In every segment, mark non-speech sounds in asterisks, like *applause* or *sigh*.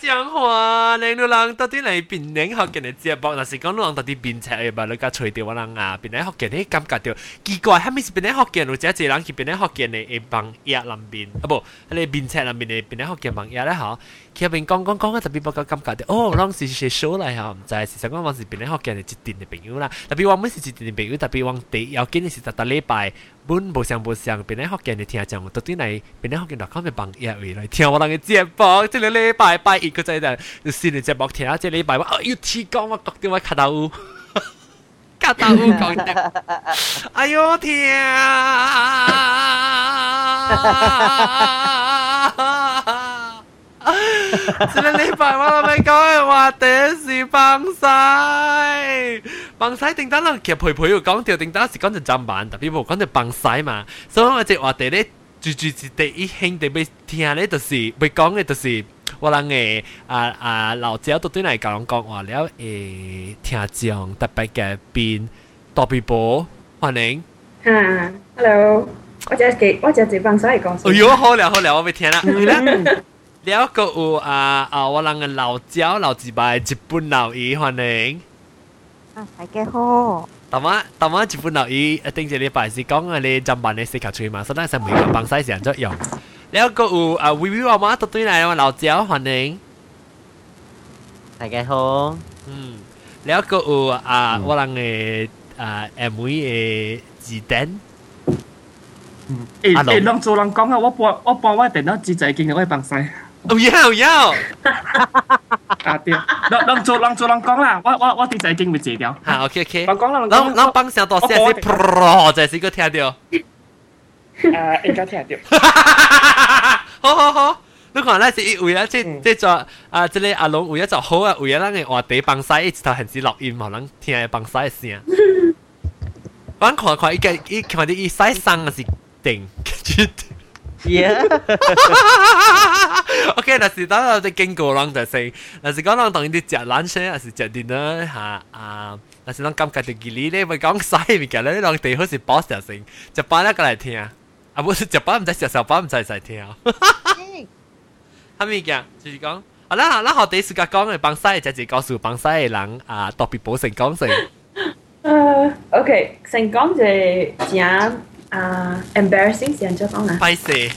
讲话，你老人到底嚟变领学嘅你节目，若是讲老人到底变赤嘅吧，你家吹掉我人啊，变领学嘅你感觉到奇怪，系咪是变领学嘅？或者一人去变领学嘅你会帮压南边啊不，你变赤南边嘅变领学嘅帮压咧吓。 佢边讲讲讲啊，特别不够感觉到哦，当时是 show 嚟吓，唔知系实讲我是变领学嘅一定嘅朋友啦。特别我们是一定嘅朋友，特别我哋要紧嘅是特特礼拜。本无相无相，变咧福建嘅听众，到底嚟变咧福建 .com 嘅帮一位嚟听我哋嘅节目，即系礼拜拜一个仔就新嘅节目听，即系礼拜我哎呦天讲我觉得我卡到乌，卡到乌讲得，哎呦天 啊！這個禮拜我咪讲嘅話，第一是放晒。放晒定單啦，其實陪陪要講條定單是講就砧板，特別冇講就幫晒嘛。所以我即話題咧，住住是第一興地俾聽咧，就是被講嘅就是我人嘅啊啊老姐都對嚟講講話了誒聽眾特別嘅邊多比波歡迎。啊，hello，我只係我只係幫晒講。哎呦，好了好了，我未聽啦。了个有啊啊，我人嘅老椒老字辈日本老姨欢迎。啊，大家好。当晚当晚日本老姨一定系礼拜是讲啊，你浸办你四球吹嘛，所以系每个帮晒成咗用。了个有啊，微微妈妈都对嚟我老椒欢迎。大家好。嗯，了个有啊，我人嘅啊 M V 嘅字典。诶诶，让做人讲啊，我播我播我电脑自制经嘅，我系帮晒。 哦要要，啊对，让让做让做人讲啦，我我我自制经会借掉。吓 OK OK，我讲啦，然后然后帮上多些是 pro，就系个听到。诶，应该听到。好好好。你看咧是为咗即即做啊，即系阿龙为咗就好啊，为咗咱嘅话题帮晒一直头系是录音，冇人听嘅帮晒声。我看看伊个伊看啲伊晒声系定。 Yeah. OK，但是当我哋经过人就系，但是讲人当啲食 lunch 咧，还是食 dinner 吓啊，但是人感觉到吉利咧，咪讲晒物件咧，人哋好似 boss 就成，食饭一个嚟听，啊，唔是食饭唔使食，食饭唔使使听。系咪嘅？就是讲，啊，咱咱学第一时间讲嘅帮晒，就系告诉帮晒嘅人啊，特别保成讲成。诶，OK，成讲就正。 啊，embarrassing 先就讲啦。歹势，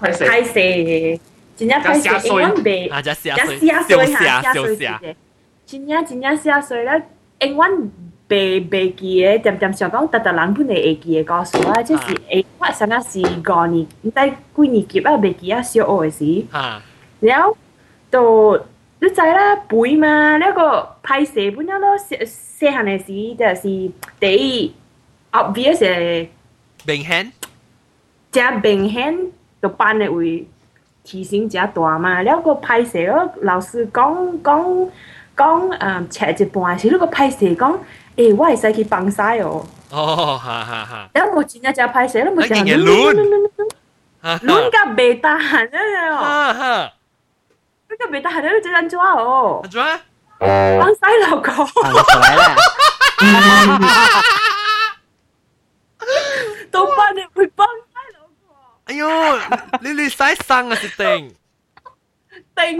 歹势，歹势，真正歹势，英文背，啊，只写水，写水吓，写水嘅，真正真正写水咧，英文背背记嘅，点点想讲，特特人本嚟会记嘅故事啊，即是诶，我上一是五年，唔知几年级啊，未记啊，小学嘅时，然后到你知啦，背嘛，呢个歹势本来咯，细细汉嘅时就是第一 obvious 嘅。 明显，真明显，个班嘅会提升真大嘛。了个歹势咯，老师讲讲讲诶，切一半时，嗰个歹势讲，诶，我会使去帮晒哦。哦，哈哈哈。了冇真正真歹势，了冇真系乱，乱甲未得闲啊！哈哈，乱甲未得闲，你真安怎哦？安怎？帮晒老公。 到班你会帮晒老婆。哎呦，你你使生啊是定定，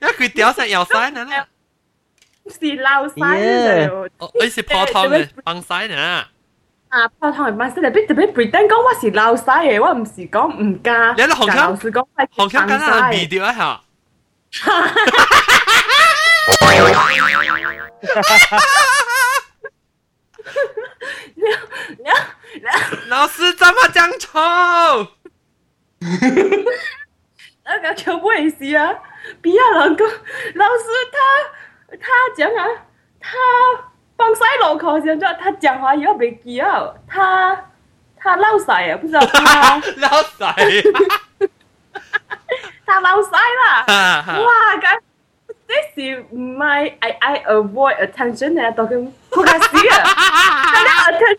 一佢屌实又使呢啦，是捞晒哦，你是泡汤嘅帮晒呢？啊，泡汤系帮晒，特别特别 pretend 讲我是捞晒嘅，我唔是讲唔加。你喺红腔，是讲系红腔紧系微调一下。 老师怎么讲丑？那个就不会是啊，比亚老公老师他他讲啊，他帮塞路口现在他讲话又没记啊，他他捞塞啊，不知道他捞塞，他捞塞啦，哇，咁。this is my I I avoid attention 咧，当佢好假死啊！但系 attention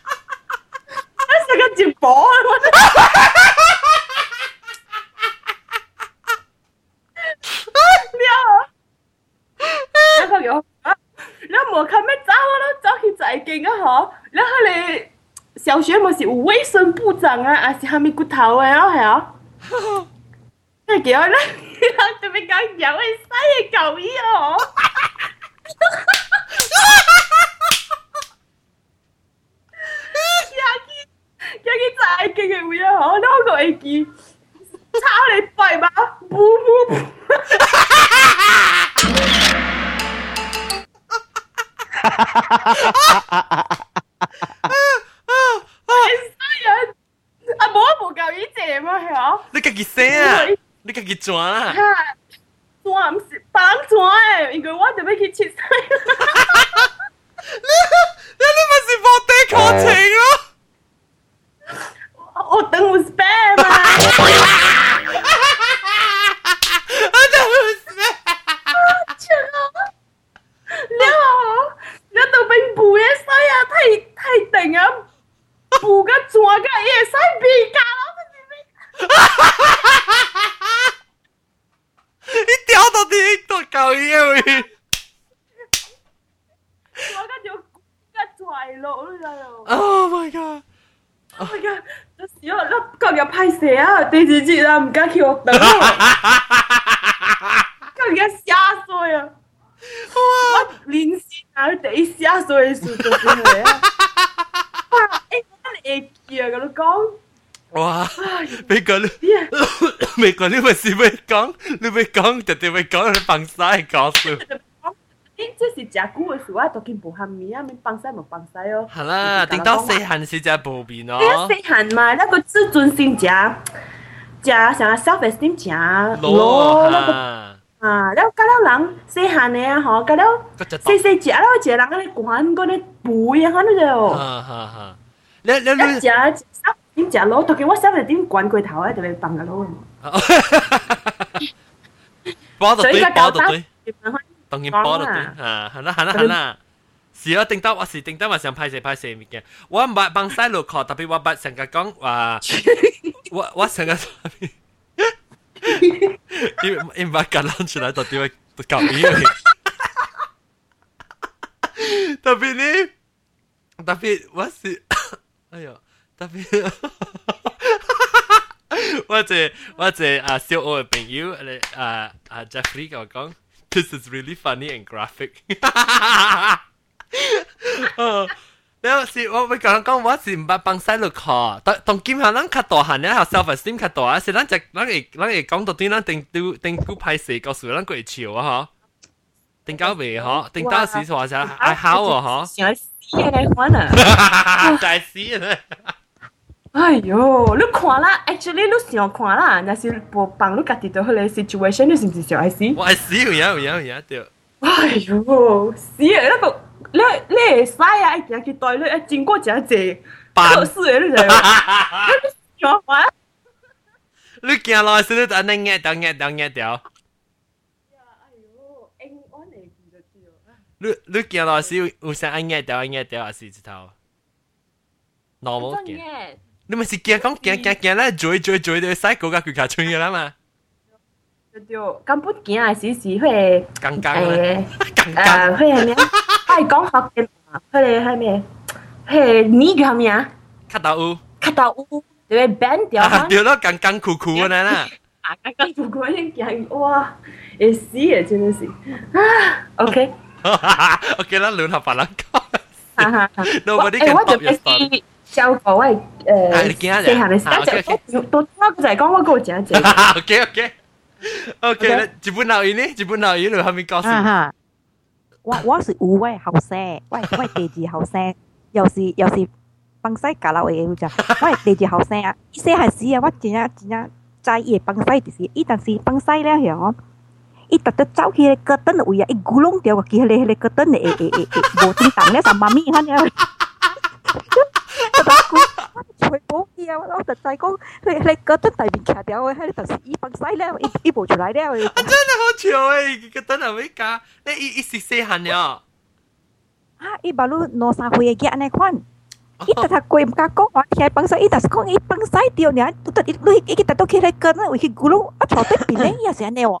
那是个直播，我了，然后有，你无看咩走啊？走去在劲啊嗬！然后你小学咪是有卫生部长啊，还是下面骨头嘅咯系啊？系叫咧，特别讲有嘅西嘅旧衣哦。有啲真系劲嘅会啊！嗬， 呢个系记抄你废嘛？不不不！人啊，冇啊冇够呢只嘛系啊？你家己写啊，你家己转啊。转唔是帮转诶，因为我特别去切菜。你你你咪是冇地课程咯。 我等我 spam 嘛。我等我 spam。了，你都变背嘅西啊，太太定啊，背个转个嘢西变价咯，你掉到啲度旧嘢去。我个就个拽落咯，就。 Oh my god！ Oh my god, 저 씨요, 나 거기야 팔세야. 대지지라 뭔가 귀엽다고. 거기야 씨앗소야. 와, 린씨 나올 때 씨앗소일 수도 있네. 와, 애기는 애기야, 그러고. Wow. Mấy con Mấy con nếu mà xin mấy con Nếu mấy con thì thì mấy con là bằng sai con rồi 这是食久嘅事啊，都见无咸味啊，免放晒冇放晒哦。系啦，顶到细汉时就步面咯。你细汉嘛，那个自尊心食食成 self esteem 食攞那个。啊，了甲了人细汉嘅啊，吼，甲了细细只了，一个人安尼管嗰啲背啊，嗰啲就。哈哈哈！你你你食点食攞？特别我收嚟点滚佢头咧，就嚟崩嘅攞。包到对，包到对， 当然包到对啊！系啦系啦系啦。是啊，顶到我是顶到我想拍摄拍摄物件，我唔系帮细路学，特别我唔成日讲话，我我成日。因为因为橄榄出来到底会搞咩？特别呢，特别我是，哎呦，特别，我这我这啊小学嘅朋友，啊啊 Jeffrey 同我讲 this is really funny and graphic. uh, แล้วสิว่าไปก่อนก็ว่าสิบปังไซลูกคอตตองกิมฮะนั่งขัดต่อหันเนี่ยฮะ self esteem ขัดต่อสินั่งจะนั่งเอกนั่งเอกกองตัวที่นั่งติงดูติงกู้ไพ่สีก็สวยนั่งก็เฉียวอะฮะติงก้าวไปฮะติงต้าสีสวยใช่ไอ้ฮาวอะฮะจะสีอะไรคนอะจะสีอะไร Ayo, lu crois là, actually lu si on crois là, na si po pang lu kati to hele situation ni sim sio, I see. Well, I see, yeah, yeah, yeah, tio. Ayo, si la po le le sai ai kia ki toi le ai jing guo jia jie. Ba si le zai. Lu sio hua. Lu kia lo si lu ta na nge dang nge dang nge tio. Lu lu kia lo si u san ai nge dang nge tio a si zhi tao. Normal. 正嘅。你咪是行讲行行行咧，追追追到使嗰个佢卡穿嘅啦嘛。对，根本行系时时佢刚刚诶诶佢系咩？系讲学嘅嘛？佢哋系咩？系呢个系咩啊？卡到乌，卡到乌，对 band 掉啊！掉咯，刚刚酷酷嘅啦。啊，刚刚酷酷已经行，哇！会死嘅真系是啊，OK。 OK 啦，乱合白啦。Nobody 诶， can 我就 stop your 系 story。 教個喂誒，你驚啊？細下你時間就都我就係講我個講者。OK OK OK，日本鬧語呢？日本鬧語你後面講哈哈，我我是有位後生，我我第二後生，又是又是幫西搞到嘅就，我第二後生啊，伊細漢時啊，我真正真正在意幫西就是，伊但是幫西了樣。伊特特走去個燈位啊，伊咕窿掉個佢迄個迄個燈誒誒誒誒，無叮當咧，就媽咪喊咧，特特咕， 去补嘢啊！我就就讲你你嗰阵大面卡掉，喺你头先一崩西咧，一一步出来咧，真系好笑诶！个等系咪假？你一一时细汉了。啊！一巴路攞三岁嘅安尼款。伊特他贵唔加讲话，其实崩西伊特是讲伊崩西掉呢，都得你伊特都起来跟，为去咕噜，我坐对边咧，伊也是安尼喎。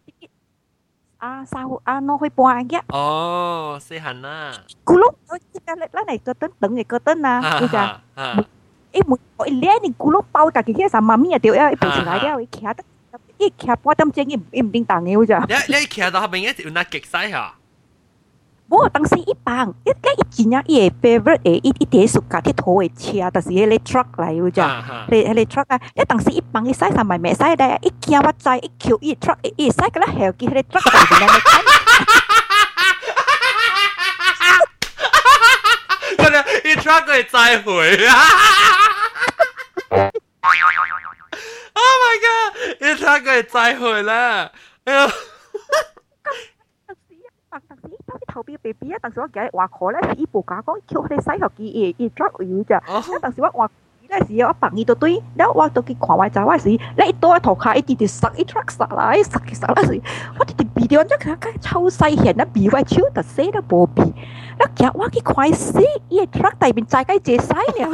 啊，掉啊，一步出来了，伊徛得，伊徛半点钟，伊伊唔叮当嘅，我就。你你徛到后边一有那极西吓？ 我当时一帮，一个一真啊，伊嘅 favorite 诶，一一碟暑假铁土嘅车，但是迄个 truck 嚟，我就，迄迄个 truck 啊，一当时一帮伊使啥咪咪使咧，一惊我知，一 Q 伊 truck 伊使个啦，后记迄个 truck 嚟边咧。嗰啲一 truck 佢再回啊！Oh my god！一 truck 佢再回啦！ 边 baby 啊，当时我嘅话可咧，伊部架讲叫佢哋洗头机，伊伊 drop 要咋。啊，当时我话嗰时我扮伊到堆，然后我到佢看坏就嗰时，你一多头壳一啲啲塞一 truck 塞啦，一塞嘅塞嗰时，我啲啲 video 即系佢抽细显啦，比外超特死都冇比，然后夹我佢快死，伊 truck 大边再计借洗了。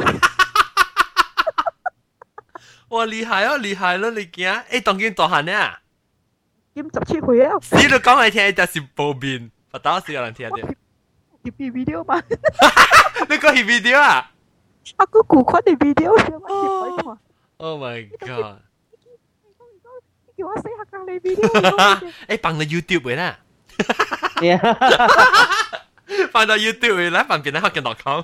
哇！厉害哦，厉害咯！你惊？诶，当见大汉呢？兼十七岁啊！你都讲嚟听，就是暴变。我打死有人听到。 拍 video 嘛？你讲 video 啊？我个古款嘅 video，我接睇 Oh my god！叫我死下隔离 video。诶，放到 YouTube 嘅啦。放到 YouTube 嘅啦，放边咧学嘅 .com。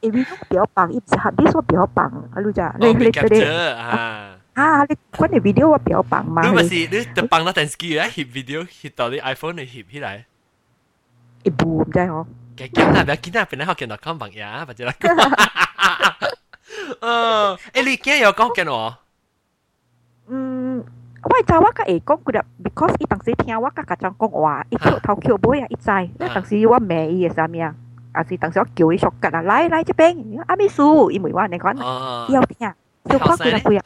因为比较棒，一直系你说比较棒，啊，你讲你你你啊。啊！你嗰条 video 我比较棒嘛？你咪是你就棒到电视机咧翕 video 翕到啲 iPhone 嚟翕起来。 一部唔知嗬。嘅咁啊，不要紧啊，边咧学见到讲bằng呀，或者啦。呃，诶，你今日有讲紧喎？嗯，我就我个会讲佢哋，because 伊当时听我个家长讲话，伊跳头跳尾啊，伊知。那当时我骂伊嘅啥物啊？啊是当时我叫伊熟吉啊，来来这边，阿秘书，因为我你讲，伊有听，就讲佢哋佢啊。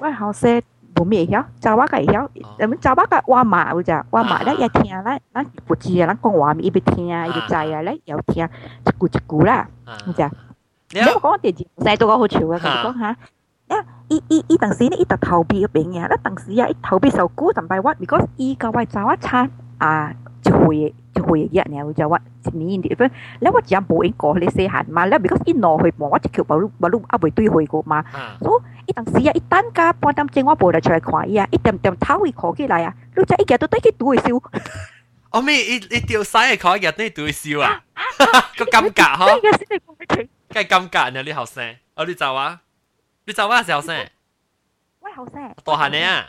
我后生 冇咩曉，就我個曉，咁就我個話嘛有咋，話嘛咧一聽咧，咱不知啊，咱講話咪伊要聽，伊要知啊咧，又聽一句一句啦，有只？你講電視細到個好笑啊，佢講嚇，啊，伊伊伊當時呢，伊就逃避嗰邊嘅，咧當時啊，伊逃避受苦，就係話，because 伊個位就一餐啊，就就會一人又就話你啲，不你我只冇應過你四行嘛，你 because 一攞去望我隻橋把路把路阿未對去過嘛，所以一當時啊，一等家半點鐘我冇嚟出嚟看伊啊，一點點頭會靠起來啊，你只一日都得去對燒。我咪一一條曬嘅靠一日都對燒啊，個感覺呵，梗係感覺呢？你後生，我你走啊，你走啊，後生，喂後生，大漢你啊，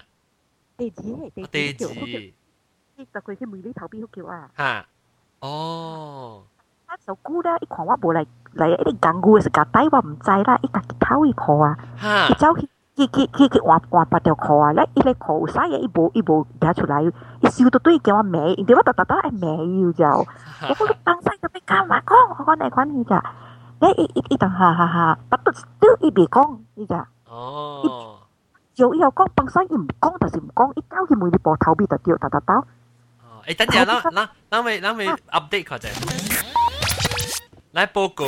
地址地址。是十块钱美丽投好球啊。哈，哦。那首歌呢？一看我无来来，一点干的是个带我唔知啦，一家己偷一啊。一走去去去去去换换八条裤啊！来一来裤啥嘢？一无一无拿出来，一笑到对叫我美，对我哒哒哒爱美要就。我讲你当就咩干嘛讲？我讲你讲你咋？你一等哈哈哈，不都都一边讲你咋？哦。有以后讲，本身伊唔讲，就是唔讲，一交伊每日波头边就掉，哒哒。诶，等阵啦，嗱，嗱咪嗱咪 update 佢啫，嚟报告，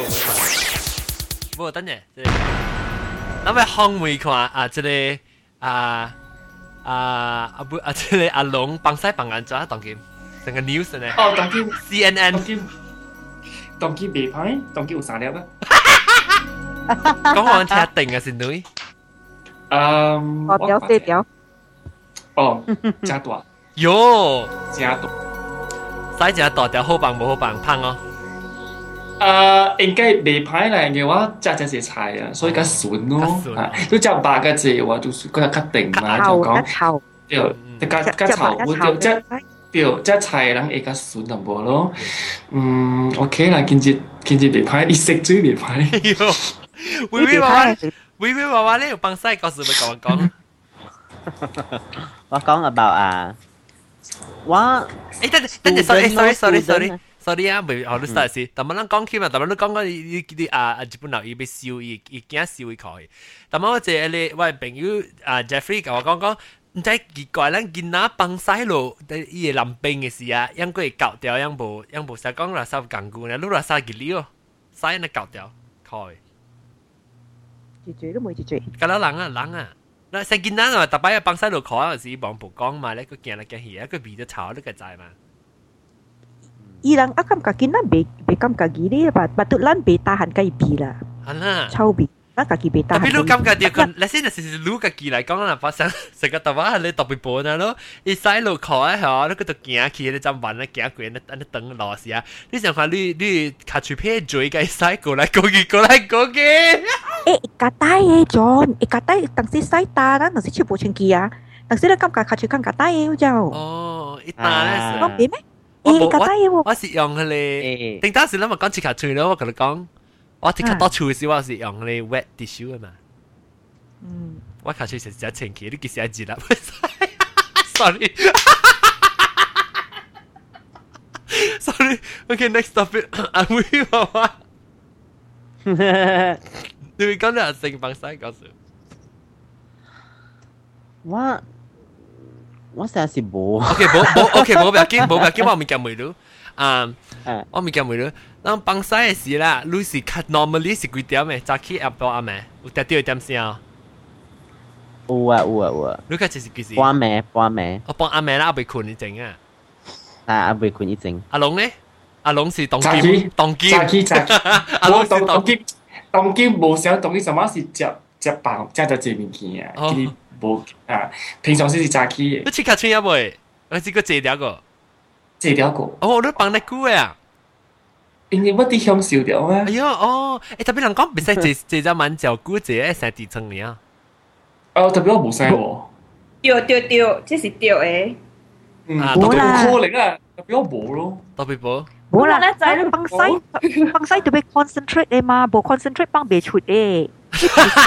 报告等阵，即系，嗱咪康妹看啊，即系啊啊阿不啊，即系阿龙帮晒帮眼咗，当剑成个 news 呢？哦，当剑 CNN，当剑当剑未歹，当剑有三粒啊。讲我听定嘅先女。嗯，我条四条。哦，加大。 哟，真大，使只大条好棒冇好棒烹哦。诶，应该未歹嚟嘅话，只只是菜啊，所以较顺咯。啊，都只八个字话，就是嗰个较定嘛，就讲，对，较较炒，我就即 对，即系菜人会较顺淡薄咯。嗯，OK 啦，今日今日袂歹，你食水袂歹。微微娃娃，微微娃娃咧有帮晒告诉你讲讲。我讲 about 啊， 我诶，等等等，sorry sorry sorry sorry。sorry 啊，未学你 start 先。但系咱讲起嘛，但系你讲讲你你啲啊啊，日本佬伊要烧伊伊惊烧伊佢。但系我即系你我朋友啊 Jeffrey 同我讲讲。唔知奇怪，咱囡仔放西路，伊个淋冰嘅时啊，样过搞掉，样无样无实讲垃圾共具呢，你垃圾几哩哦，西呢搞掉，开。绝绝都冇绝绝。咁啦，人啊人啊， 嗱细囡仔啊，特别放西路开嗰时，望曝光嘛，咧佢见嚟见去，一个味就炒，你个知嘛？伊人啊，感觉囡仔未未感觉几哩，把把对咱未tahan 计味啦。系啦，臭味。 那家己袂打。tapi lu kam ka dia kon la sin si lu ka ki lai kong na pa sang se ka ta wa le to bi po na lo i sai lo kho a ha lo ka to kia ki le jam ban na kia ku na na teng lo si a ni sang ka lu lu ka chu pe joy ka sai ko lai ko ki ko lai ko ki 诶，家带嘅 John，诶家带当时使打啦，当时出部清机啊，当时咧感觉卡住感觉带嘅就。哦，一打咧是。讲咩咩？诶，家带嘅喎。我是用佢哋，定当时咧咪讲住卡住咯，我同你讲。 我即刻多处时，我是用你 wet tissue 啊嘛。嗯，我卡出成只前期，你几时一字啦？Sorry。Sorry. Okay, next topic. 阿妹话话，你会讲啲性放晒讲笑。我我成日是冇。OK，冇冇 OK，冇唔要紧，冇唔要紧，我咪讲唔到。 啊！我咪讲为了咱帮晒嘅事啦，你是看那么你是几点的？早起阿婆阿妹，有得丢一点声啊！有啊有啊有啊！你看这是几时？半暝半暝，我帮阿妹啦，阿妹困一阵啊！啊，阿妹困一阵。阿龙呢？阿龙是当机，*laughs* 当机，当机，当机。我当机，当机，无想当机，什么是接接棒？正在借物件。好。无啊，平常是是扎机。你去卡村阿妹，我是个借掉个？这条狗。哦，你绑那狗呀、啊？因为我的香烧掉啊。哎呦，哦，哎，特别人讲，别使这这只蛮叫狗，这爱生地层啊。哦，特别我不声哦。丢丢丢，这是丢诶。嗯，冇啦，可能啊，特别我冇咯，特别冇。冇啦，你仔放晒，放晒特别 concentrate 诶嘛，不 concentrate 放别出诶。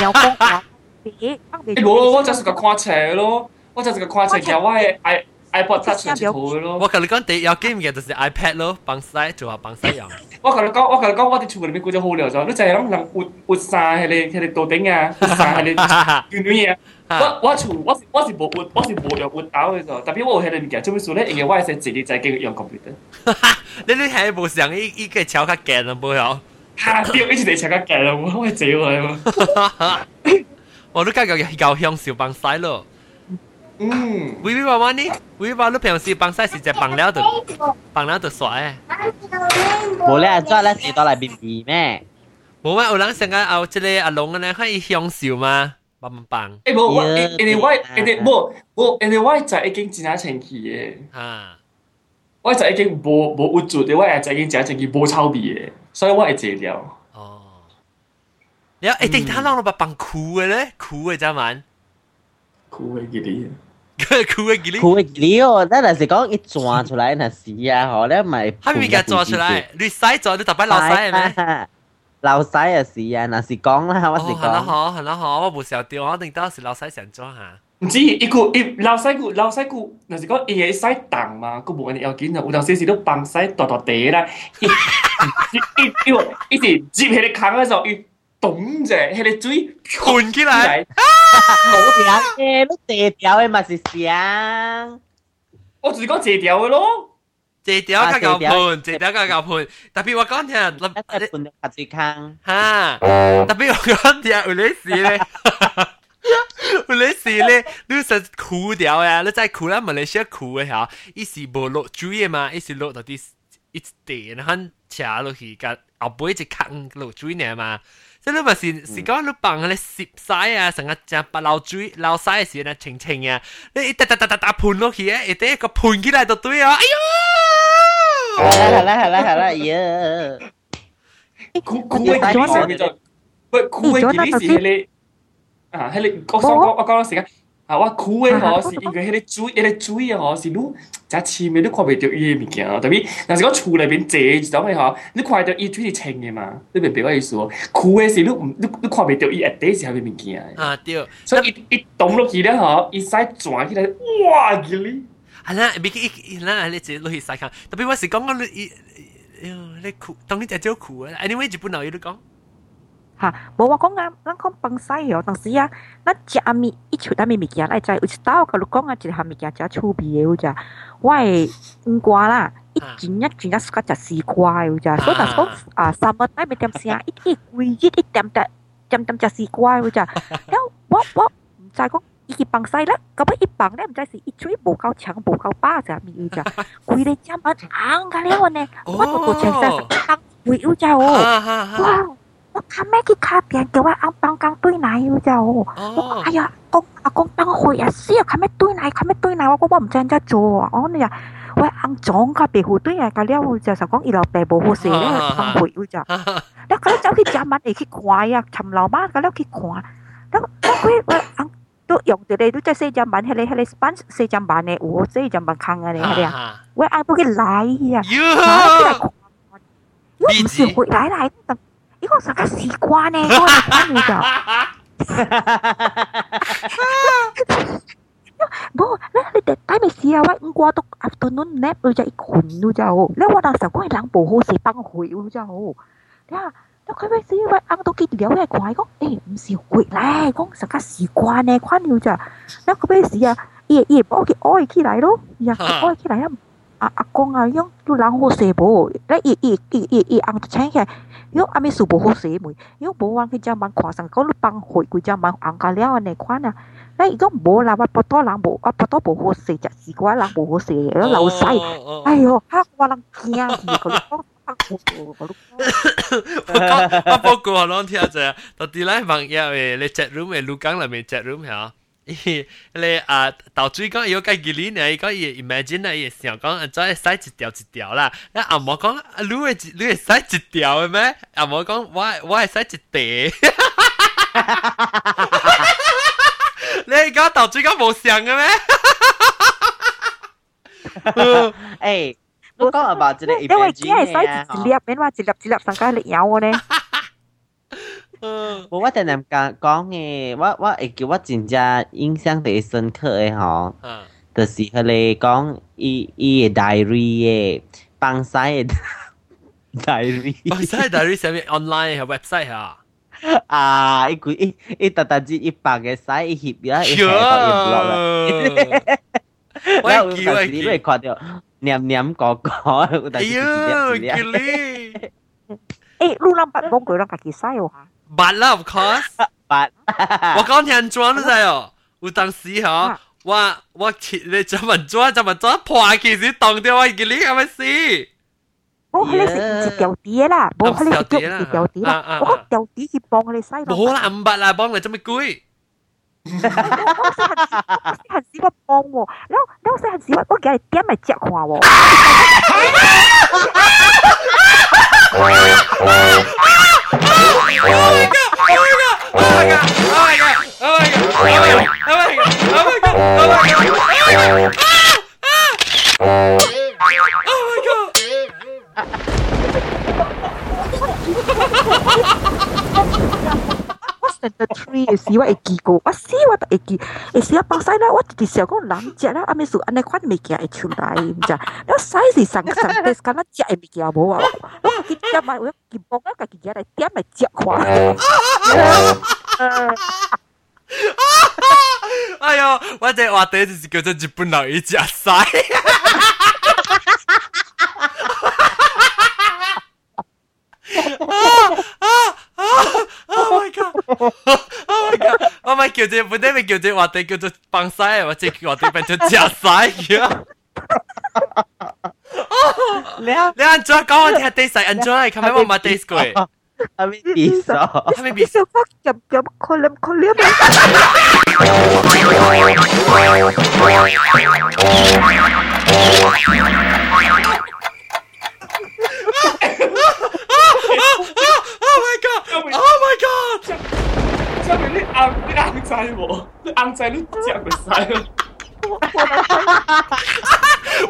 有风啊，别放别。冇咯，我就是个夸车咯，我就是个夸车，叫我诶，哎。iPod Touch 就好咯。我同你讲，第有 game 嘅就是 iPad 咯，帮晒做下帮晒用。我同你讲，我同你讲，我哋厝里面顾咗好料咗，你就系谂谂活活晒系你系你到顶啊，活晒系你乱乱嘢。我我厝我是我是无活我是无用活到嘅啫，特别我系你物件做咩事咧？因为我系识自己在继续用 computer。你你系无想依依个超较劲啊，冇有？吓！屌，一直嚟超较劲啊！我我系借我啊！我都家个够享受帮晒咯。 嗯，喂喂，娃娃呢？喂喂，你平时绑晒时间绑了的，绑了的耍哎。无咧，抓咧是带来便宜咩？无咩，有人想讲啊，这里阿龙个呢，可以享受吗？棒棒。哎，无我，因为我，因为无无，因为我在已经几年前去耶。啊，我在已经无无有做的，我也在已经几年前去无抄底耶，所以我也戒掉。哦。然后哎，等他让我把绑哭个咧，哭个怎么？哭个几滴？酷嘅吉利，酷嘅吉利哦，咱若是讲一转出来，那是啊，吼，你咪。哈咪嘅转出来，你使咗你特别老使咩？老使啊是啊，那是讲啦，我是讲。系啦好，系啦好，我冇笑掉，我定当时老使成咗下。唔知一个一老使个老使个，那是讲伊个使动嘛，个无人要紧啊，有当时是都帮使大大地啦，一一一一直接喺你坑嘅时候，伊 咚者喺你嘴喷起来。冇条嘅，乜借条嘅咪是声。我就是讲借条嘅咯。借条较够盘，借条较够盘。特别我讲听，一盘拍住坑。吓！特别我讲听，有啲事咧，有啲事咧，你实酷掉呀！你再酷啦，马来西亚酷嘅吓，伊是无落水嘅嘛，伊是落到啲一地，然后斜落去，个后背一坑落水呢嘛。 即系你咪是是讲你放你摄晒啊，成日正白流水流晒嘅时咧清清啊，你一打打打打打盘落去啊，一啲一个盘起来就对啊，哎呦！系啦系啦系啦，呀！酷酷嘅几时叫做？喂，酷嘅几时系你啊？系你我想讲我讲时间， 啊，我苦诶吼是因为迄个水，迄个水诶吼是愈真深诶，你看袂到伊诶物件。特别，若是講厝内面坐一种诶吼，你看到伊水是清诶嘛？你明白我意思无？苦诶是你毋你你看袂到伊下底是啥物物件诶。啊对，所以伊伊动落去咧吼，伊使转起来，哇！嘅你。係啦，別個嗱你自己落去曬看，特别我是講講你，你苦，当你只招苦啊，anyway 日本佬有都講。哈，无话讲啊，咱讲放屎哦，但是啊，咱食阿咪一撮大咪物件，来在有一道甲你讲啊，一项物件食臭味诶，有只，我诶黄瓜啦，一整一整啊，是甲食西瓜诶，有只，所以讲啊，三物带咪点声，*laughs* 一一规日一点点点点食西瓜诶，有只，然后我我毋知讲伊去放屎啦，咁样一放咧，毋知是一撮无够长无够巴只咪有只，规日只物硬噶了呢，我都都清晒，硬会有只哦，哇！我看咩去卡边，叫我阿邦刚对奶有就，我哎呀，公阿公帮我回啊，死啊，看咩对奶，看咩对奶，我我唔知人家做啊，我你呀，我阿总卡白胡对奶，佢了就就讲伊老爸冇好事咧，帮回有就，แล้วเขาเจ้าที่จำมันอีกขี้ควายอะทำเรามากก็แล้วขี้ควายแล้วแล้วคุยว่าอังตัวอย่างเดียวดูจะเสียจำบันเฮเลเฮเลสปันเสียจำบันเนี่ยโอ้เสียจำบันคังอะไรเนี่ยว่าอังพวกนี้ไหลอะไหลที่ไหนดีจีหลายหลาย ¿Hijo, sacas si cuan, eh? 哈，那不，那 te pánico? บอแล้วเด็กตายไม่เสียว่าอุ้งกวาตกอัฟตอนนู้นแนบเลยจะอีกคนนู้เจ้าแล้ววั yo ame su bo ho se mo yo bo wang ke jam bang sang ko lu pang hoi ku jam bang ang ka leo ne khwa na lai yo bo la wa po to lang bo a po to ho se ja si kwa lang bo ho se lo lau sai. ai yo ha kwa lang kia ki ko lu pang 不過不過，我諗聽下就係，到底咧朋友誒，你 chat room 誒，錄緊啦未？chat room 嚇。你啊，豆水讲要计几年呢？伊讲伊 imagine 啊，伊想讲啊，再使一条一条啦。那阿毛讲啊，你会你会使一条嘅咩？阿毛讲我我系使一地。你讲豆水讲冇想嘅咩？诶。我讲 about 一个 imagine 因为只系使一粒，免话一粒一粒上加力有嘅呢。 我我定定讲讲嘅，我我会叫我真正印象最深刻嘅吼，就是佢哋讲伊伊嘅 diary 嘅放西嘅 diary，放西 diary 上面 online 嘅 website 啊。啊！一句一一特特之一百嘅使一翕啦，一系到一 blog 啦。我叫我你都看到。念念个个，哎呀，叫你！诶，路人八冇佢啦，家己使喎吓。 八啦，of course，八。我讲听装都系哦，有当时嗬，我我切你怎么装怎么装破其实当掉我叫你系咪先？我你食一条碟啦，冇你食一条碟啦，我条碟去帮你洗。冇啦，五百啦，帮你做咩贵？我细汉时我帮喎，然后然后细汉时我我叫你点嚟食看喎。 Oh! Oh my god! 那三的是哇，会记过，哇，是哇，会记，哎，先包菜啦，我弟弟小讲冷食啦，阿没煮，阿奈宽没夹出来，唔知，那菜是上上，但是敢那夹的物件无啊，我去点来，我去帮我家己夹来点来夹宽。哎呦，我这话题就是叫做日本老爷夹菜。啊啊！晒。Oh my god! Oh my god! 我咪叫只本地咪叫只话地叫做放晒，或者话地变做食晒嘅。你你安怎讲我听 taste 系安怎？系咪我冇 taste 过？系咪 bisa？系咪 bisa？我入入 column column。Oh my god! Oh my god! 上面你啱你啱晒喎，你 红仔你食袂使。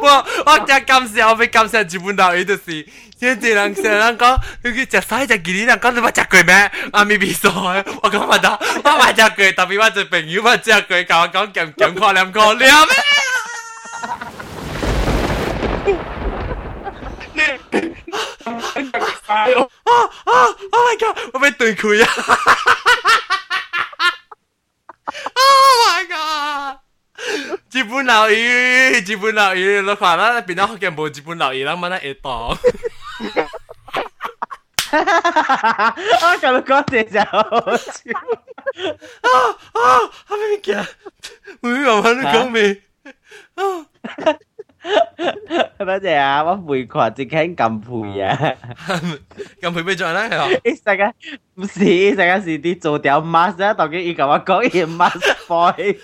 我我真感谢，我俾感谢日本导演就是，先至人成人讲，佢食西食吉利人讲你冇食过咩？阿咪咪傻，我讲乜得？我冇食过，特别我做朋友冇食过，教我讲咸咸看两个了咩？哦 哦！Oh my god！我俾对佢啊！Oh my god！日本老鱼，日本老鱼，你看啦，变咗福建冇日本老鱼啦，乜嘢会当？我咁讲嘢就好笑。啊啊！系咪嘅？会唔会你讲咩？ 多谢啊！我回看只倾咁配啊，咁配咩做咧？系一成个唔是，一成个是啲做条 mask 啊，当佢伊咁我讲嘢 mask boy。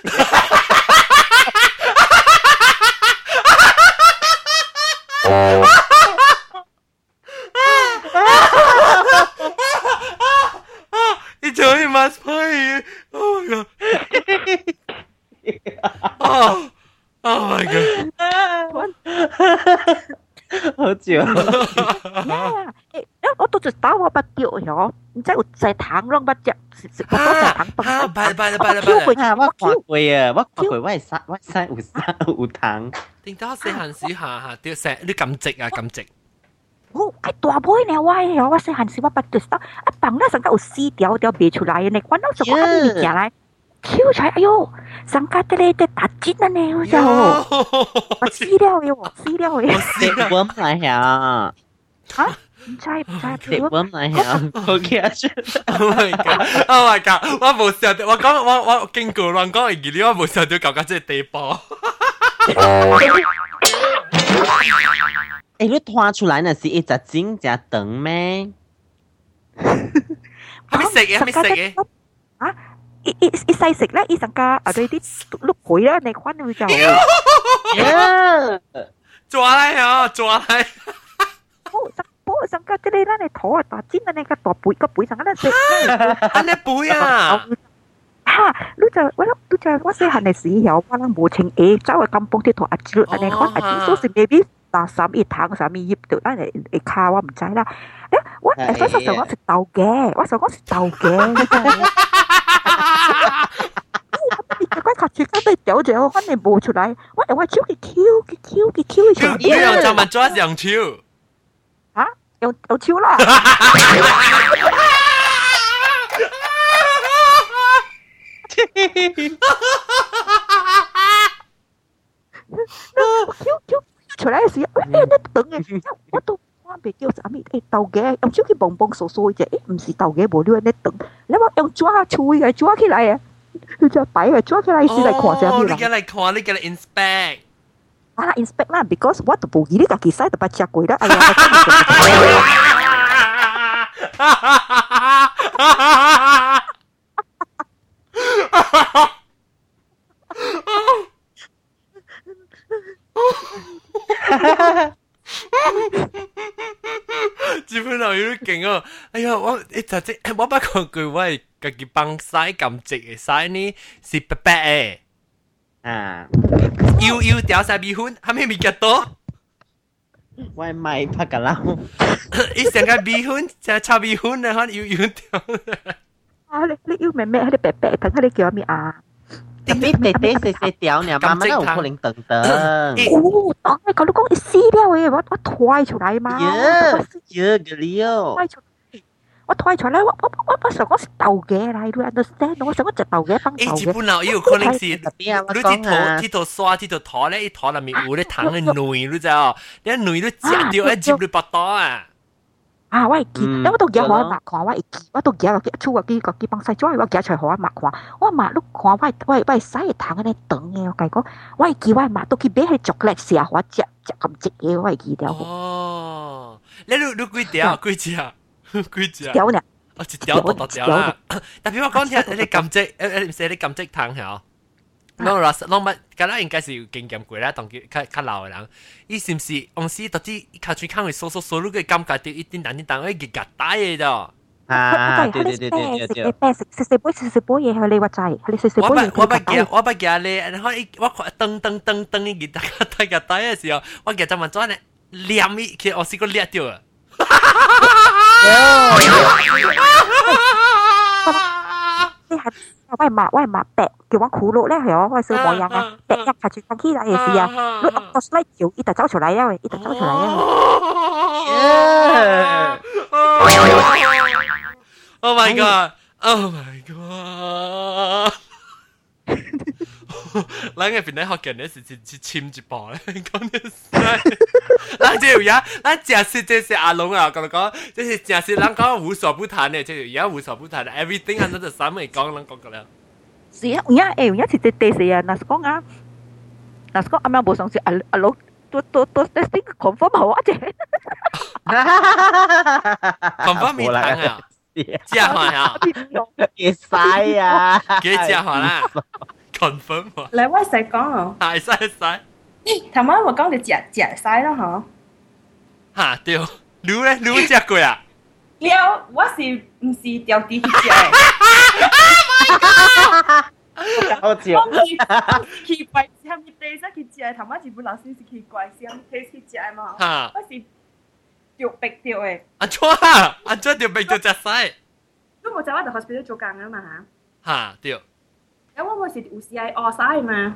你做咩 mask boy Oh my god！哦。 Oh my god！好笑。诶，我到就打我不掉咗，唔知有只糖咯，不只食食多只糖崩。啊，拜拜啦拜啦拜啦！我看过啊，我看过，我系生我生有生有糖。点解细汉时下下掉石你咁直啊咁直？哦，系大杯呢喂，我细汉时我不掉得，一崩咧成个有丝条条别出来，你看到什么物件来？ 跳出来，哎呦，上家的咧，得打筋了呢，我就我死了哟，死了哟，食碗嚟呀，吓？唔知唔知，食碗嚟呀，好嘅，Oh my god，Oh my god，我冇想到，我讲我我经过乱讲嘅嘢，我冇想到搞到这地步。诶，你拖出来呢是一只筋只长咩？系咪食嘅？系咪食嘅？啊？ 一一一细食咧，一阵间啊对啲碌攰咧，你看会就抓嚟啊，抓嚟！我阵我阵间啲你咧，你肚啊大尖啊，你个大背个背阵间咧食，啊你背啊！哈，你就我你就我细汉嘅时候，我谂冇情诶，走去金邦啲同阿猪，你看阿猪说是 maybe 嗱三一糖三一叶度，但系你卡我唔知啦。诶，我诶嗰时候我食豆嘅，我时候我食豆嘅。 关卡住家都掉咗，反正冇出来。我我超佢 Q 佢 Q 佢 Q 出来。你用就问抓用超？啊，用用超啦。Q Q 出来嘅时候，诶，你等嘅，我都。 我被叫啥物？诶，豆嘅用手去蹦蹦扫扫啫，诶，唔是豆嘅，无了你等，你话用抓锤嘅抓起来啊！佢就摆嘅抓起来是嚟看啥物啦？你嘅嚟看，你嘅嚟 inspect。啊，inspect 啦，because 我都无记你家己使就捌食过啦。哎呀！日 本人有啲劲啊！哎呀，我你就即我不讲句，我系家己帮晒咁直嘅晒呢，是白白嘅。啊，要要掉晒米粉，系咪咪嘅多？我系买拍㗎啦。你成个米粉，成个炒米粉啊，可能要要掉。啊，你你要咩咩？你白白，等下你叫咩啊？ 特别地地细细条呢，慢慢有可能等等。哦，当你讲你讲死了诶，我我推出来嘛。耶耶个了。我推出来，我我我我想我是豆嘅嚟，你 understand？我想我只豆嘅帮豆嘅。诶，日本佬有可能是，你铁头铁头刷铁头拖咧，一拖入面有咧糖嘅内，你知哦？你内你食掉一接你巴刀啊！ 啊！我會記，因為我都記好阿媽看，我會記，我都記個厝個記個記幫曬咗，我記出來好阿媽看。我阿媽你看，我我我洗個糖嗰啲等嘅，我講講，我會記我阿媽都去買迄巧克力食，我食食咁隻嘅，我會記掉。哦，你你你幾條？幾隻？*laughs* 幾隻？條呢？哦，一條都多條啦。特別 *laughs* 我講聽，你甘蔗，*laughs* 誒誒，唔係你甘蔗糖係。no ras no 乜，咁啦应该是经验过啦，当佢较较老嘅人，伊是唔是往时到底卡住看会扫扫扫，你个感觉到一定难啲，但系佢夹带嘅啫。 啊，对对对对对对。诶食食食杯食食杯嘢，佢你话滞，佢你食食杯我不嘢。我不记我不记你，然后我看噔噔噔噔一大家大家带嘅时候，我记得怎做呢？黏伊，其实我试过捏掉啊。你系 喂麻喂麻白，叫我苦碌咧系我喂小模样啊，白一下住翻起嚟嘅事啊，你我个 slide 条一就走出嚟啊，一就走出嚟啊。 Oh my god! Oh my god! 咱嘅边啲学嘅人是是是签一步咧，讲啲事。咱这有呀，咱假设这是阿龙啊，讲讲，这是假设咱讲无所不谈嘅，即系而家无所不谈，everything under the sun 咪讲咱讲个啦。是啊，而家诶而家直直地死啊！嗱讲啊，嗱讲啱啱冇上次阿阿佬都都都 testing confirm 好啊啫。 confirm 未谈啊？假话啊？会使啊！几假话啦 ？confirm 啊？嚟我使讲哦，系使使。头晚我讲就食食使啦嗬。吓对，你咧你有食过啊？了，我是唔是掉地去食嘅？好笑。我奇奇怪，系咪第一去食？头晚日本老师是奇怪，是系咪去食嘛？吓！我是掉白掉嘅。阿错啊！阿错条病就食晒。都冇走喺度 hospital 做工啊嘛吓。吓对。 因为我是有时系饿晒嘛，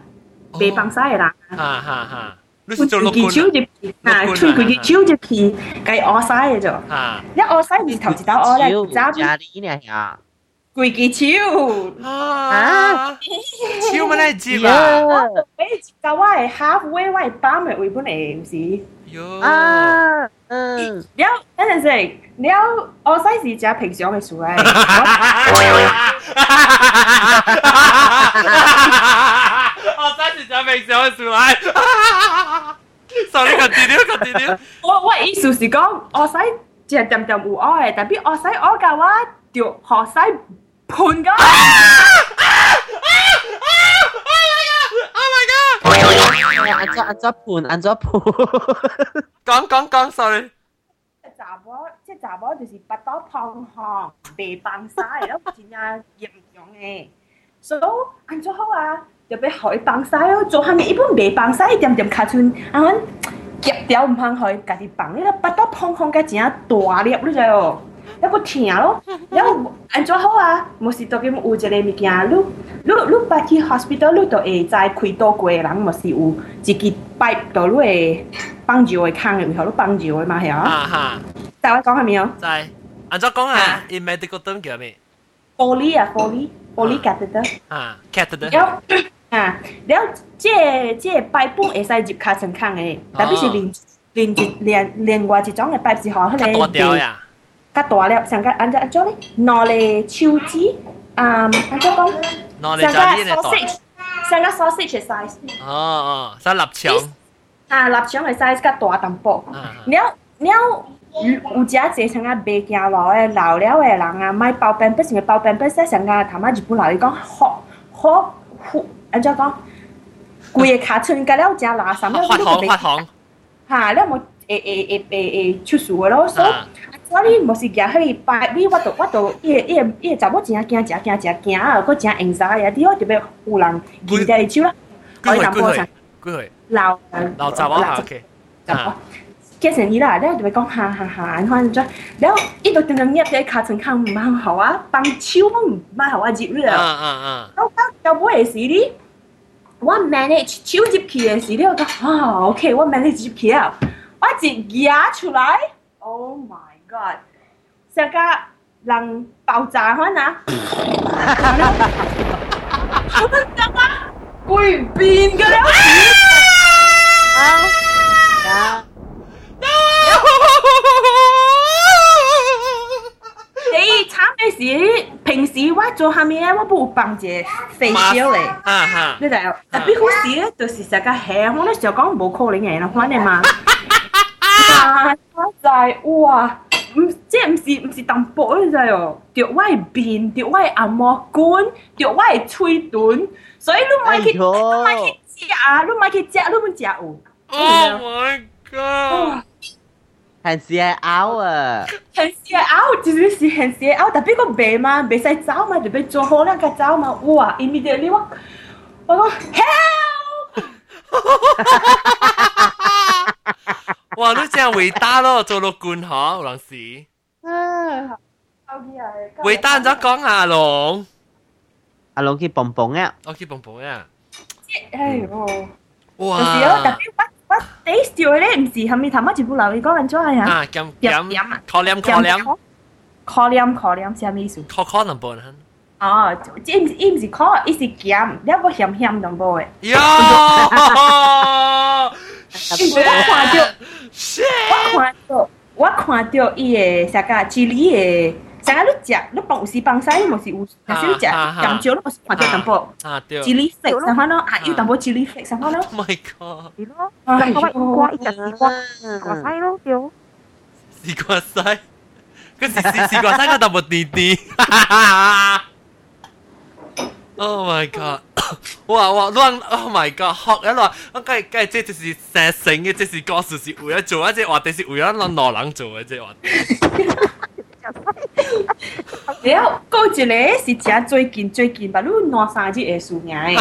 被崩晒嘅人。吓吓吓！你是做六佢手就啊，吹佢嘅手就去，计饿晒嘅啫。吓！一饿晒是头一道饿咧，家里呢呀？ 攰嘅手。啊！手乜嚟接啊？诶，就我系 halfway 我系包咪为本嚟，唔是？哟！啊，嗯。了，等阵先，了，饿晒是只平常嘅事嚟。我三时就明上去嚟。Sorry, continue, continue。我我意思是讲，饿晒只点点有饿嘅，但系饿晒饿嘅话，就学晒 判㗎。 Oh my god！按咗按咗盘，按咗盘。讲讲讲，sorry。查某即系查某就是不到胖项，被崩晒，然后真系严重嘅。所以按咗好啊，就俾佢崩晒咯。做下面一般未崩晒，点点卡村，啊我夹掉唔肯去，家己崩，你啦不到胖项嘅真系大粒你知哦。 一个疼咯，然后按咗好啊，冇事到咁有一个物件，你你你捌去 hospital，你就会知开刀过嘅人，冇是有一支 pipe 到你会帮住嘅坑嘅，然后你帮住嘅嘛系啊。啊哈，大家讲下未啊？就系按咗讲啊，in medical term 叫咩？玻璃啊，玻璃，玻璃 catheter。啊，catheter。了啊，了，即即摆本会使入卡层坑嘅，特别是另另一另另外一种嘅摆是学迄个。 大粒，上個按照按照咧，攞嚟手指，啊，按照講，攞嚟就呢咧 sausage，上個 sausage 嘅 size。哦哦，使臘腸。啊，立腸嘅 size 較大淡薄。了了。有只濟像啊白行路誒老了誒人啊，買包餅不是包餅不是像啊頭仔日本老伊講好好好，安怎講？規個卡村甲了正垃圾，發紅發紅。嚇，了冇會會會會會出事誒咯，所以我哩无是惊迄个摆，你我都我都伊个伊个伊个查某真惊惊惊惊惊啊，佫诚硬啥呀？你我特别有人举在手啦，可以讲不长。几？老老查某啦，查某。结成伊啦，然后就讲哈哈哈，然后就，然后伊就定定捏只卡层看蛮好啊，帮手嘛蛮好啊，入去啊。啊啊啊！我讲要买是哩，我 manage 手入去的是了，我讲啊，OK，我 manage 入去啊，我一夹出来，Oh my。God！成个人爆炸可能，我们怎么会变嘅了？啊！你惨嘅事，平时我做下面咧，我不有帮只 facial 嚟，你就特别好事咧，就是成个系我咧就讲冇可能嘅啦，反正嘛，啊，我就系哇， 唔即系唔是唔是淡薄你就哦，条我系变，条我系按摩管，条我系吹短，所以你买去，你买去食啊，你买去食，你唔食有。 Oh my god！很是系拗啊！很是系拗，就 是是很邪啊！特别个白嘛，未使走嘛，就俾做好两个走嘛，哇！immediately 我我讲 help！ 哇！你真系伟大咯，做到官嗬，有阵时。啊，伟大就讲阿龙，阿龙去蹦蹦啊，我去蹦蹦啊。哎呦！哇！有时候特别我我 taste 咗咧，唔是系咪头乜全部留你讲紧咗系啊？啊，咁咁，可怜可怜，可怜可怜，系咩意思？可可能噃吓。 哦，即唔伊唔是可，伊是咸，你个咸咸淡薄嘅。哟！我看到，我看到，我看到伊个啥个 chili 嘅。成日都食，你放有时放晒，你冇时有，有时食酱椒，你冇时看到淡薄。啊对。 chili flake 上翻咯，啊要淡薄 chili flake 上翻咯。 Oh my god！系咯，但系我挂一只丝瓜，挂西咯，屌。丝瓜西，嗰时丝丝瓜西嗰淡薄啲啲。 Oh my god！*coughs* 哇哇乱！Oh my god！學一落，我梗係梗係即係就是寫成嘅，即是故事是为咗做一隻話，定是为咗攞攞人做嘅隻話。*laughs* 了，嗰一個是食最近最近吧，你兩三日會輸贏嘅。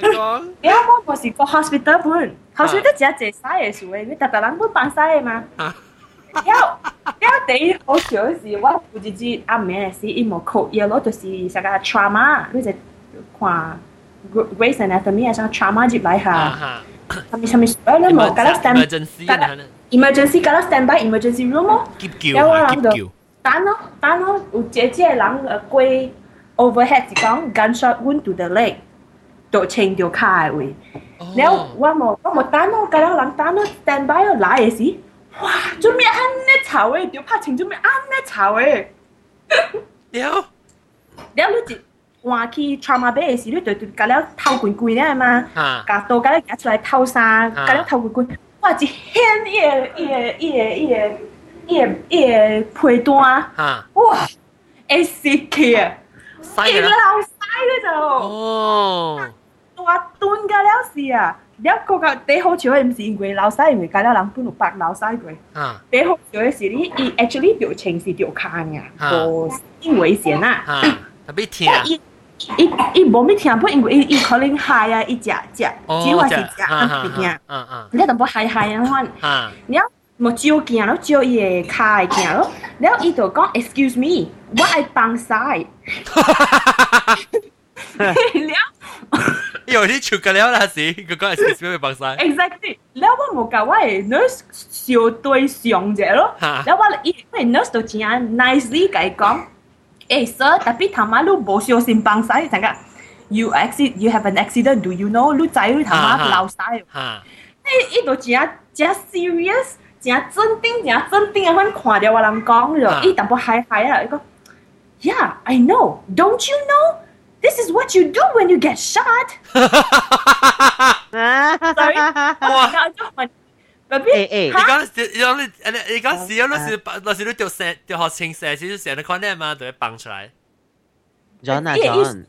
講。*laughs* 了，我我是個 hospital 本，hospital 食濟曬會輸嘅，你特特人本放曬嘅嘛。了了，第一好笑嘅是我有一日阿妹是伊冇扣藥咯，就是啥個 trauma，你就看 Grey's Anatomy 啊，啥 trauma 入來下。係咪係咪？誒，你冇，嗰個 stand emergency，嗰個 stand by emergency room 咯。急救啊！急救。等咯，等咯，有姐姐人誒過 overhead 是講 gunshot wound to the leg，就清掉卡嘅位。然後我冇我冇等咯，隔兩人等咯，stand by 咯來嘅時，哇！做咩啱呢炒嘅？條拍情做咩啱呢炒嘅？*laughs* 了，了，你一換去 trauma 時，你就就隔兩頭棍棍咧嘛，搞到隔兩夾出來偷衫，搞了偷棍棍，哇！一掀伊個伊個伊個伊個。伊個伊個配單，哇！會死氣啊！伊流屎嗰就，哦，大頓㗎了是啊！你要讲到第好笑的，不是因为老师，因为其他人不如白老师过。啊，第好笑的是你，伊 actually 表情是掉卡啊，不因危险呐。啊，特别听。伊伊伊无咪听，不因为伊伊可能嗨啊，伊食食，只话是只，啊啊啊，你都不嗨嗨啊，看。啊，你要莫照镜咯，照伊的卡的镜咯，然后伊就讲 excuse me，我爱帮晒。哈哈哈哈哈哈。有啲出嘅了那时，佢讲 excuse me 放晒。 Exactly，然后我冇教我系 nurse 小对上者咯，然后我因为 nurse 就真 nicely 佢讲，诶 sir，特别头妈你冇小心放晒，成个 you accident you have an accident，do you know？你知你头妈流晒，诶伊就真真 serious。真镇定，真镇定啊！款看到我人讲咗，伊淡薄嗨嗨啊！伊讲，Yeah, I know. Don't you know? This is what you do when you get shot. Sorry. 哇！诶诶，你讲你讲你你讲时有嗰时嗰时你条蛇条学青蛇，时成日看你嘛，就会蹦出来。 John 啊 John，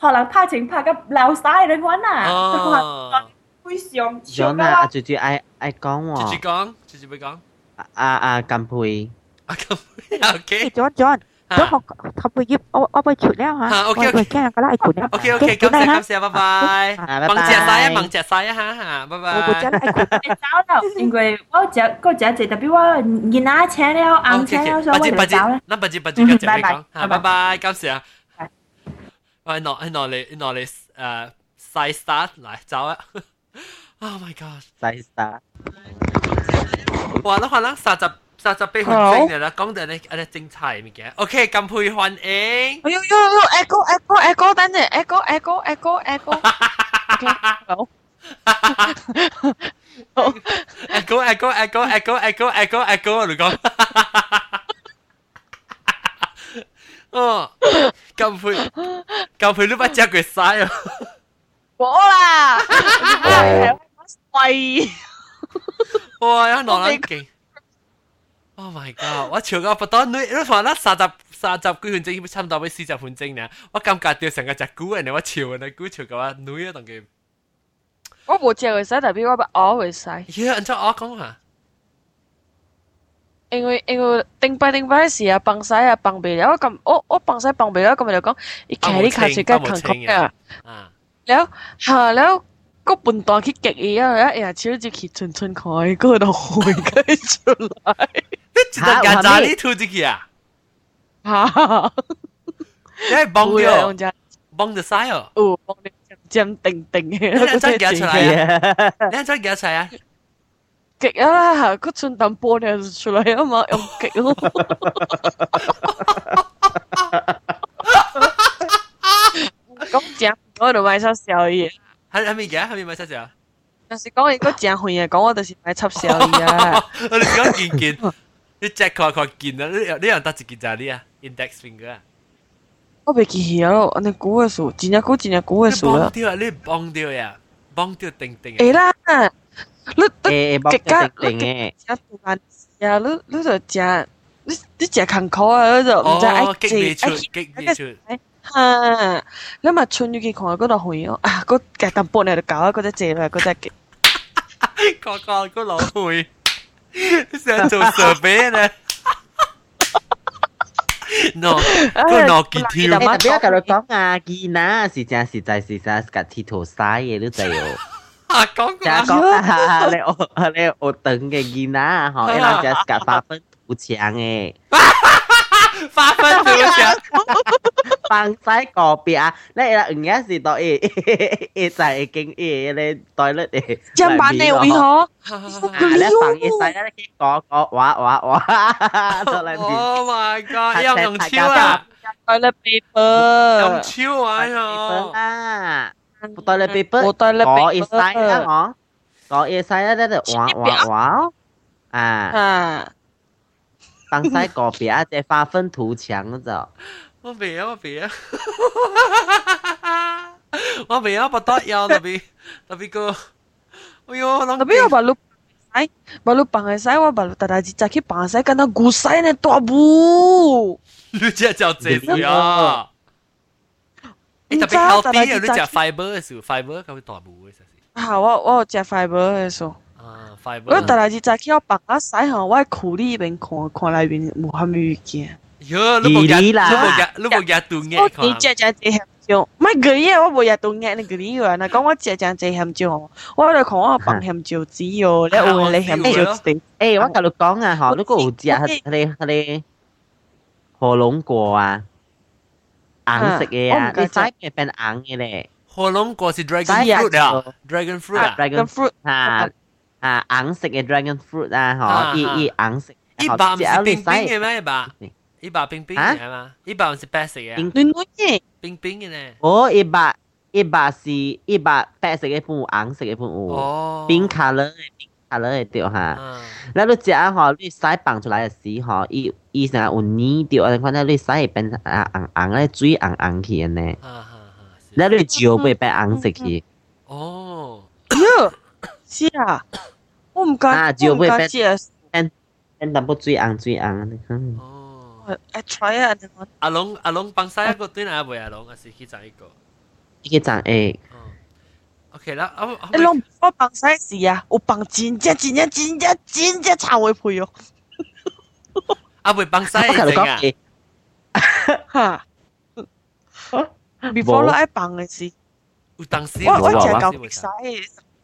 可能拍情拍个流晒你揾啊！哦。会上 John 啊，阿姐姐爱爱讲喎。姐姐讲，姐姐会讲。阿阿金佩。阿金佩，OK。 John John。 咗学学会业，我我会传了吓。 OK OK。惊个啦，系传了。 OK OK，感谢感谢，拜拜。忙谢晒啊，忙谢晒啊吓吓，拜拜。我会真系传。你走啦，因为我只嗰只只特别我热拿请了，硬请了，所以我就走啦。那不知不知嘅谢你讲，吓，拜拜，感谢啊。我攞攞嚟攞嚟诶 side start 嚟走啊。Oh my god！细沙，哇！你可能三十 三十八分钟嘅啦，讲到你你精彩物件。OK，咁配欢迎。哎呦呦呦，echo echo echo，等阵，echo echo echo echo。好。好。echo echo echo echo echo echo echo，你讲。哦，咁配咁配，你把只佢嘥啊！冇啦。喂！哇！有攞撚劲 ！Oh my god！我超过不多，你你话啦，三十三十几分钟，差唔多要四十分钟呢。我感觉到成个只股人，我超啊！你股超嘅话，女啊，同佢。我冇食会使，代表我把鹅会使。咦？按照我讲下。 因为因为顶摆顶摆时啊，放屎啊放袂了，我咁我我放屎放袂了，咁咪就讲，伊徛你卡住个空空啊，แล้ว吓แล้วก็ปุ่นตอนที่เก็กอีอ่ะแล้ว哎超就去春春开嗰度回佢出 来，一个牙渣你吐进去啊？吓！你系帮掉帮得晒哦？哦，帮你尖定定嘅，你真夹出嚟啊？你真夹出嚟啊？极啊！个春蛋波你出嚟啊嘛，用极咯。咁正，我就买出宵夜。系系咪嘅？系咪买出宵？但是讲如果正会啊，讲我就是买出宵夜啊。我哋讲件件， 你 check 佢佢件啊！你你有得一件就系你啊，index finger 啊。我未记起咯，你估嘅数，真系估真系估嘅数啦。帮掉啊！你帮掉呀，帮掉定定。诶啦，你诶帮掉定定嘅。食饭呀，你你就食，你你食坎坷啊，你就唔知爱激未出，激未出。哈，你咪春咗几看嗰度会哦，啊，嗰夹淡薄你就搞嗰只借啦，嗰只嘅。个个个老会， Sento so bene. No, con occhi più. Ma non è che con a Gina si già si già si già scattito sai e lui dai. À, con con con à, lẹ ô lẹ ô từng cái Gina họ là *laughs* just cả ba phân thủ chàng ấy. 两只个花粉好强嘅。花分少少，放晒个别啊！你啦，唔该是到诶诶就系经诶你袋咧诶，将版你会嗬？你放嘢晒咧，讲讲话话话，到嚟边？Oh my god！要用超啊！toilet paper，用超啊哟！啊，toilet paper，讲嘢晒啦，我讲嘢晒咧，咧就话话话啊 啊！放晒个别啊，只花粉涂墙嗰就。我未啊，我未啊，我未啊，不得要特别特别个，哎呦，特别我把路使，把路放嘅使，我把路大大只只去放使，跟到古使呢大步。你只叫这呀？你特别 healthy 啊！你食 fiber 嘅时候，fiber 咁会大步嘅，实是。好，我我食 fiber 嘅时候。 我大大只只去我放啊使吼，我裤里边看看内边有虾米物件。哟，你冇夹，你冇夹，你冇夹杜眼看。你只只只咸椒，唔系佢嘢，我冇夹杜眼，你佢呢个，嗱讲我只只只咸椒，我喺度看我放咸椒籽哦，你有你咸椒籽。诶，我同你讲啊，嗬，如果有只系你系你火龙果啊，硬食嘅啊，你使嘅变硬嘅咧。火龙果是 dragon fruit 啊，dragon fruit 啊，dragon fruit 啊。 啊，硬食嘅 dragon fruit 啊，嗬，伊伊硬食。一把唔是冰冰嘅咩？一把，一把冰冰嘅系嘛？一把唔是白色嘅。冰冰嘅，冰冰嘅咧。哦，一把一把是一把白色嘅半硬色嘅半有。哦。冰 color 嘅冰 color 嘅掉吓。แล้ว你食嗬，你使放出来嘅时嗬，伊伊成日有黏掉，你看到你使变啊硬硬咧，水硬硬去嘅呢。แล้ว你嚼会变硬色去。哦。哟，是啊。 我唔敢，啊，就会变变变淡薄最硬最硬，你看。哦，I try 啊，阿龙阿龙帮晒一个对哪位阿龙，还是去赚一个？去赚诶。OK 啦，阿阿龙我帮晒事啊，我帮真正真正真正真正炒会配哦。阿会帮晒嘅啊？哈，before 我爱帮嘅事。有当时我我只够激晒。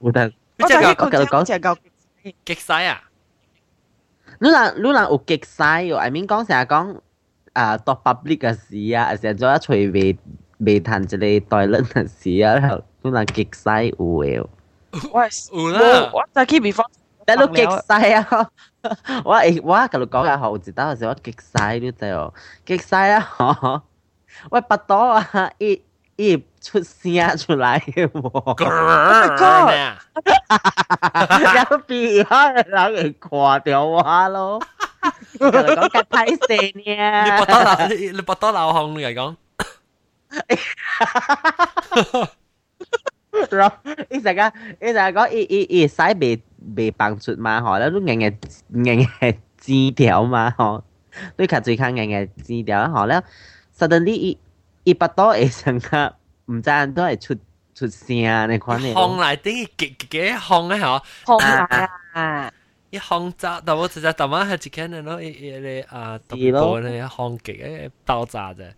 有当。我只系讲讲只够。 激晒啊！你人你人有激晒喎，I mean 讲成日讲啊，读 public 嘅事啊，成日做一随未未谈一个 toilet 嘅事啊，你人激晒有嘅。我啦，我就 keep before，但系你激晒啊！我诶我同你讲下后节，当时我激晒你知哦，激晒啊！嗬，喂不多啊，一 一出声出来嘅喎。*laughs* 有邊可能人嚟掛掉我咯？講緊睇線呀！你不多老，你你不多老紅嚟講。*laughs* 然後一陣間一陣間講，一一一使未未放出嘛？嗬，咧都硬硬硬硬 *laughs* 枝條嘛？嗬，都卡最卡硬硬枝條，嗬咧，suddenly 一一不多一阵间唔知都系出。出声你看你。烘嚟啲极极烘咧嗬。烘啊！ 一行炸，但我只只头晚系只看咯，一一咧啊，特别多咧一行极诶爆炸啫。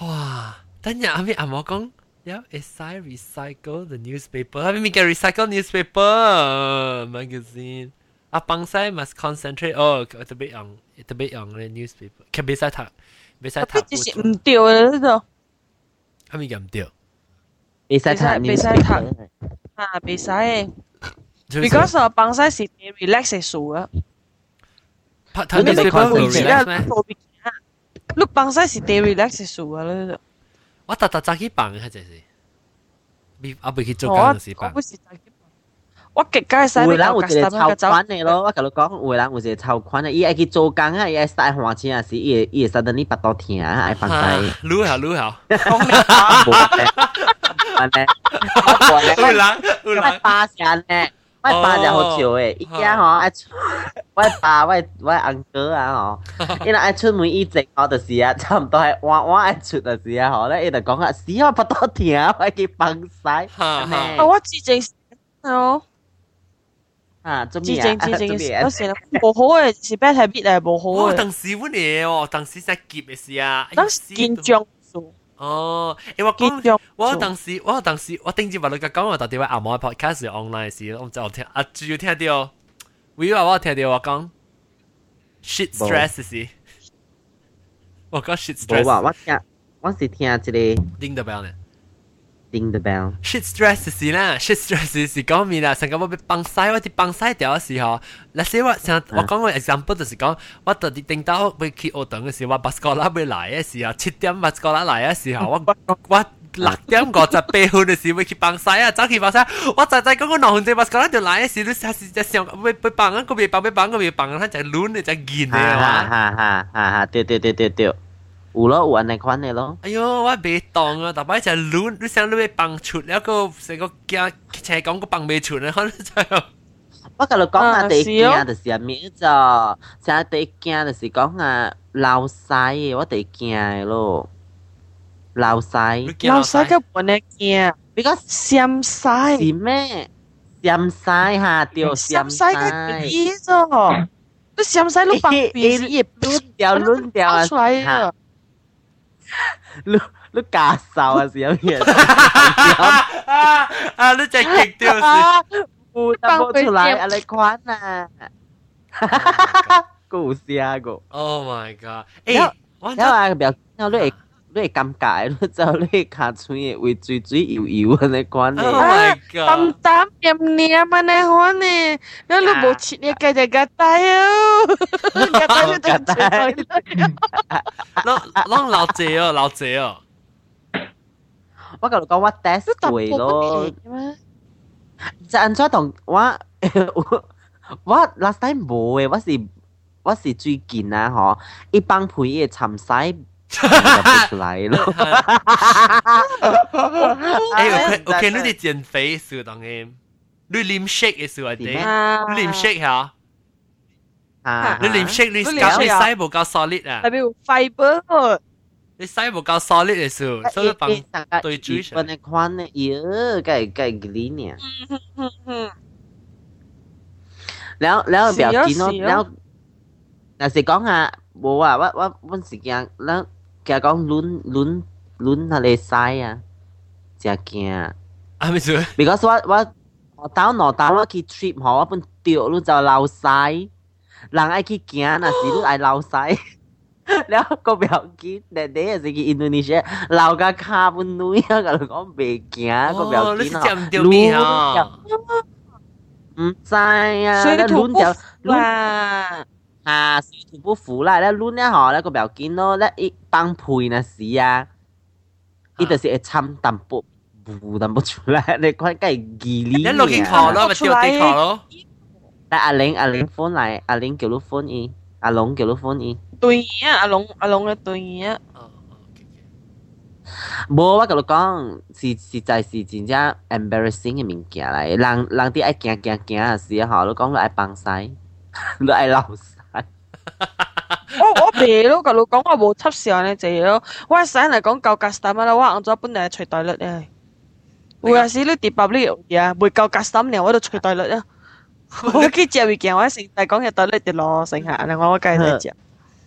哇！等阵阿咪阿冇讲。Yeah, it's I recycle the newspaper. Have you get recycle newspaper magazine? 啊，帮晒 must concentrate. Oh, 特别用，特别用嘅 newspaper。佢别使读， 特别就是唔对嘅呢度，阿明咁对，唔使唔使读，吓唔使，because 晒是 day relax 嘅书啊，你唔关问，做咩啊放晒是 day relax 嘅书啊，呢度，我打打杂去帮，还是，阿阿去做工，系帮。我极介生会人有一个抽款的咯，我甲你讲，会人有一个抽款的，伊爱去做工啊，伊爱晒花钱啊，是伊伊会晒得你不肚疼啊，爱放屁。撸下撸下，无咧，*laughs* 无咧，无咧，会冷会冷，巴香咧，我巴就好笑诶，伊啊吼爱出，我爸我我阿哥啊吼，伊若爱出门以前吼，就是啊，差毋多系我我爱出就是啊吼，咧伊就讲啊，死我巴肚疼啊，爱去放屁。我之前哦。啊，做咩啊？之前之前有时无好嘅，是 bad habit 系无好嘅。当时乜嘢哦？当时在急嘅事啊，当时紧张。哦，诶我讲，我当时我当时我顶住话你讲我到底话阿毛 podcast online 时，我就听啊，主要听到，会话我听到我讲 shit stress 时，我讲 shit stress。冇话我听，我是听一个 ding the bell 呢。 ding the bell。 shit stress 是啦，shit stress 是讲咩啦？成个我被绑晒，我哋绑晒掉嘅时候，那时我成我讲个 example 就是讲，我特啲顶到要去学堂嘅时候，我巴斯哥拉要嚟嘅时候，七点巴斯哥拉嚟嘅时候，我我六点五十八分嘅时候要去绑晒啊，走去绑晒，我就就讲个两分钟巴斯哥拉就嚟嘅时候，你下时就想要要绑啊，个别绑，别绑，个别绑，佢就乱嘅就见嘅嘛。哈哈哈哈，对对对对对。 有咯，有安尼款的咯。哎呦，我袂当啊！大摆就乱，你想你要放出，一个成个惊车讲个放袂出咧，可能就。我甲你讲啊，第一惊就是啊，咩就，成第一惊就是讲啊，流晒嘅，我第一惊嘅咯。流晒。流晒个本嚟惊，because 闪晒。是咩？闪晒吓，对，闪晒个意咗。你闪晒你放鼻子也抡掉抡掉啊！出来啊！ 你你假手啊，是有嘢啊啊！你真系极掉是，唔得出来啊！你款啊，故事啊个。 Oh my god！诶，我因为表，因为你 你尴尬，*laughs* 你走你卡嘴的会嘴嘴油油安尼款的。Oh *laughs* my 淡淡黏黏嘛那款呢？那你无吃你加只加大哟，加大 *laughs* 就加大。那弄老姐哦，老姐哦。我甲你讲，我第一次咯。就安怎同我我 last time 无诶，我是我是最近啊吼，一帮朋友参赛。西。出来咯！诶，我见你哋减肥时当然，你啉 shake 嘅时候点？你啉 shake 吓？啊！你啉 shake 你胶你细无够 solid 啊？特别 fiber，你细无够 solid 嘅时候，所以帮对嘴上。你款呢？哟，计计嗰呢？แล้วแล้วแบบกินเนาะแล้วแต่สิ讲下冇啊，我我我时间แล้ว แกก็ลุ้นลุ้นลุ้นทะเลทรายอ่ะจะเกียอ่ะไม่ซื้อ because ว่าว่าตาวหนอตาวว่ากี่ทริปหอว่าเป็นเตียวรู้จะเราซ้ายหลังไอ้ขี้เกียน่ะสิรู้ไอ้เราซ้ายแล้วก็แบบกินแต่เด็กสิกินอินโดนีเซียเราก็คาบนนู้ยก็เลยก็เบเกียก็แบบกินรู้จักอืมใช่อ่ะแล้วลุ้นจะลุ้น 啊，小田夫婦啦，咧攣一下咧個表件咯，咧一崩配那時啊，呢度是一侵淡薄糊淡薄出來，你講梗係幾呢？你落件殼咯，咪跳地殼咯。但阿玲阿玲 phone 嚟，阿玲叫你 phone 伊，阿龍叫你 phone 伊。對啊，阿龍阿龍嘅對啊。冇，我甲你講，是實在是真正 embarrassing 嘅物件嚟，人人啲愛驚驚驚嘅時候，你講你愛放屎，你愛流屎。我我别咯，甲你讲我无测试呢只咯，我使嚟讲够格三啦，我按咗本嚟除袋率咧。有阵时你跌爆你呀，未够格三年我就除袋率啊。 我去食物件，我成日讲嘅袋里跌落剩下，另外我继续食。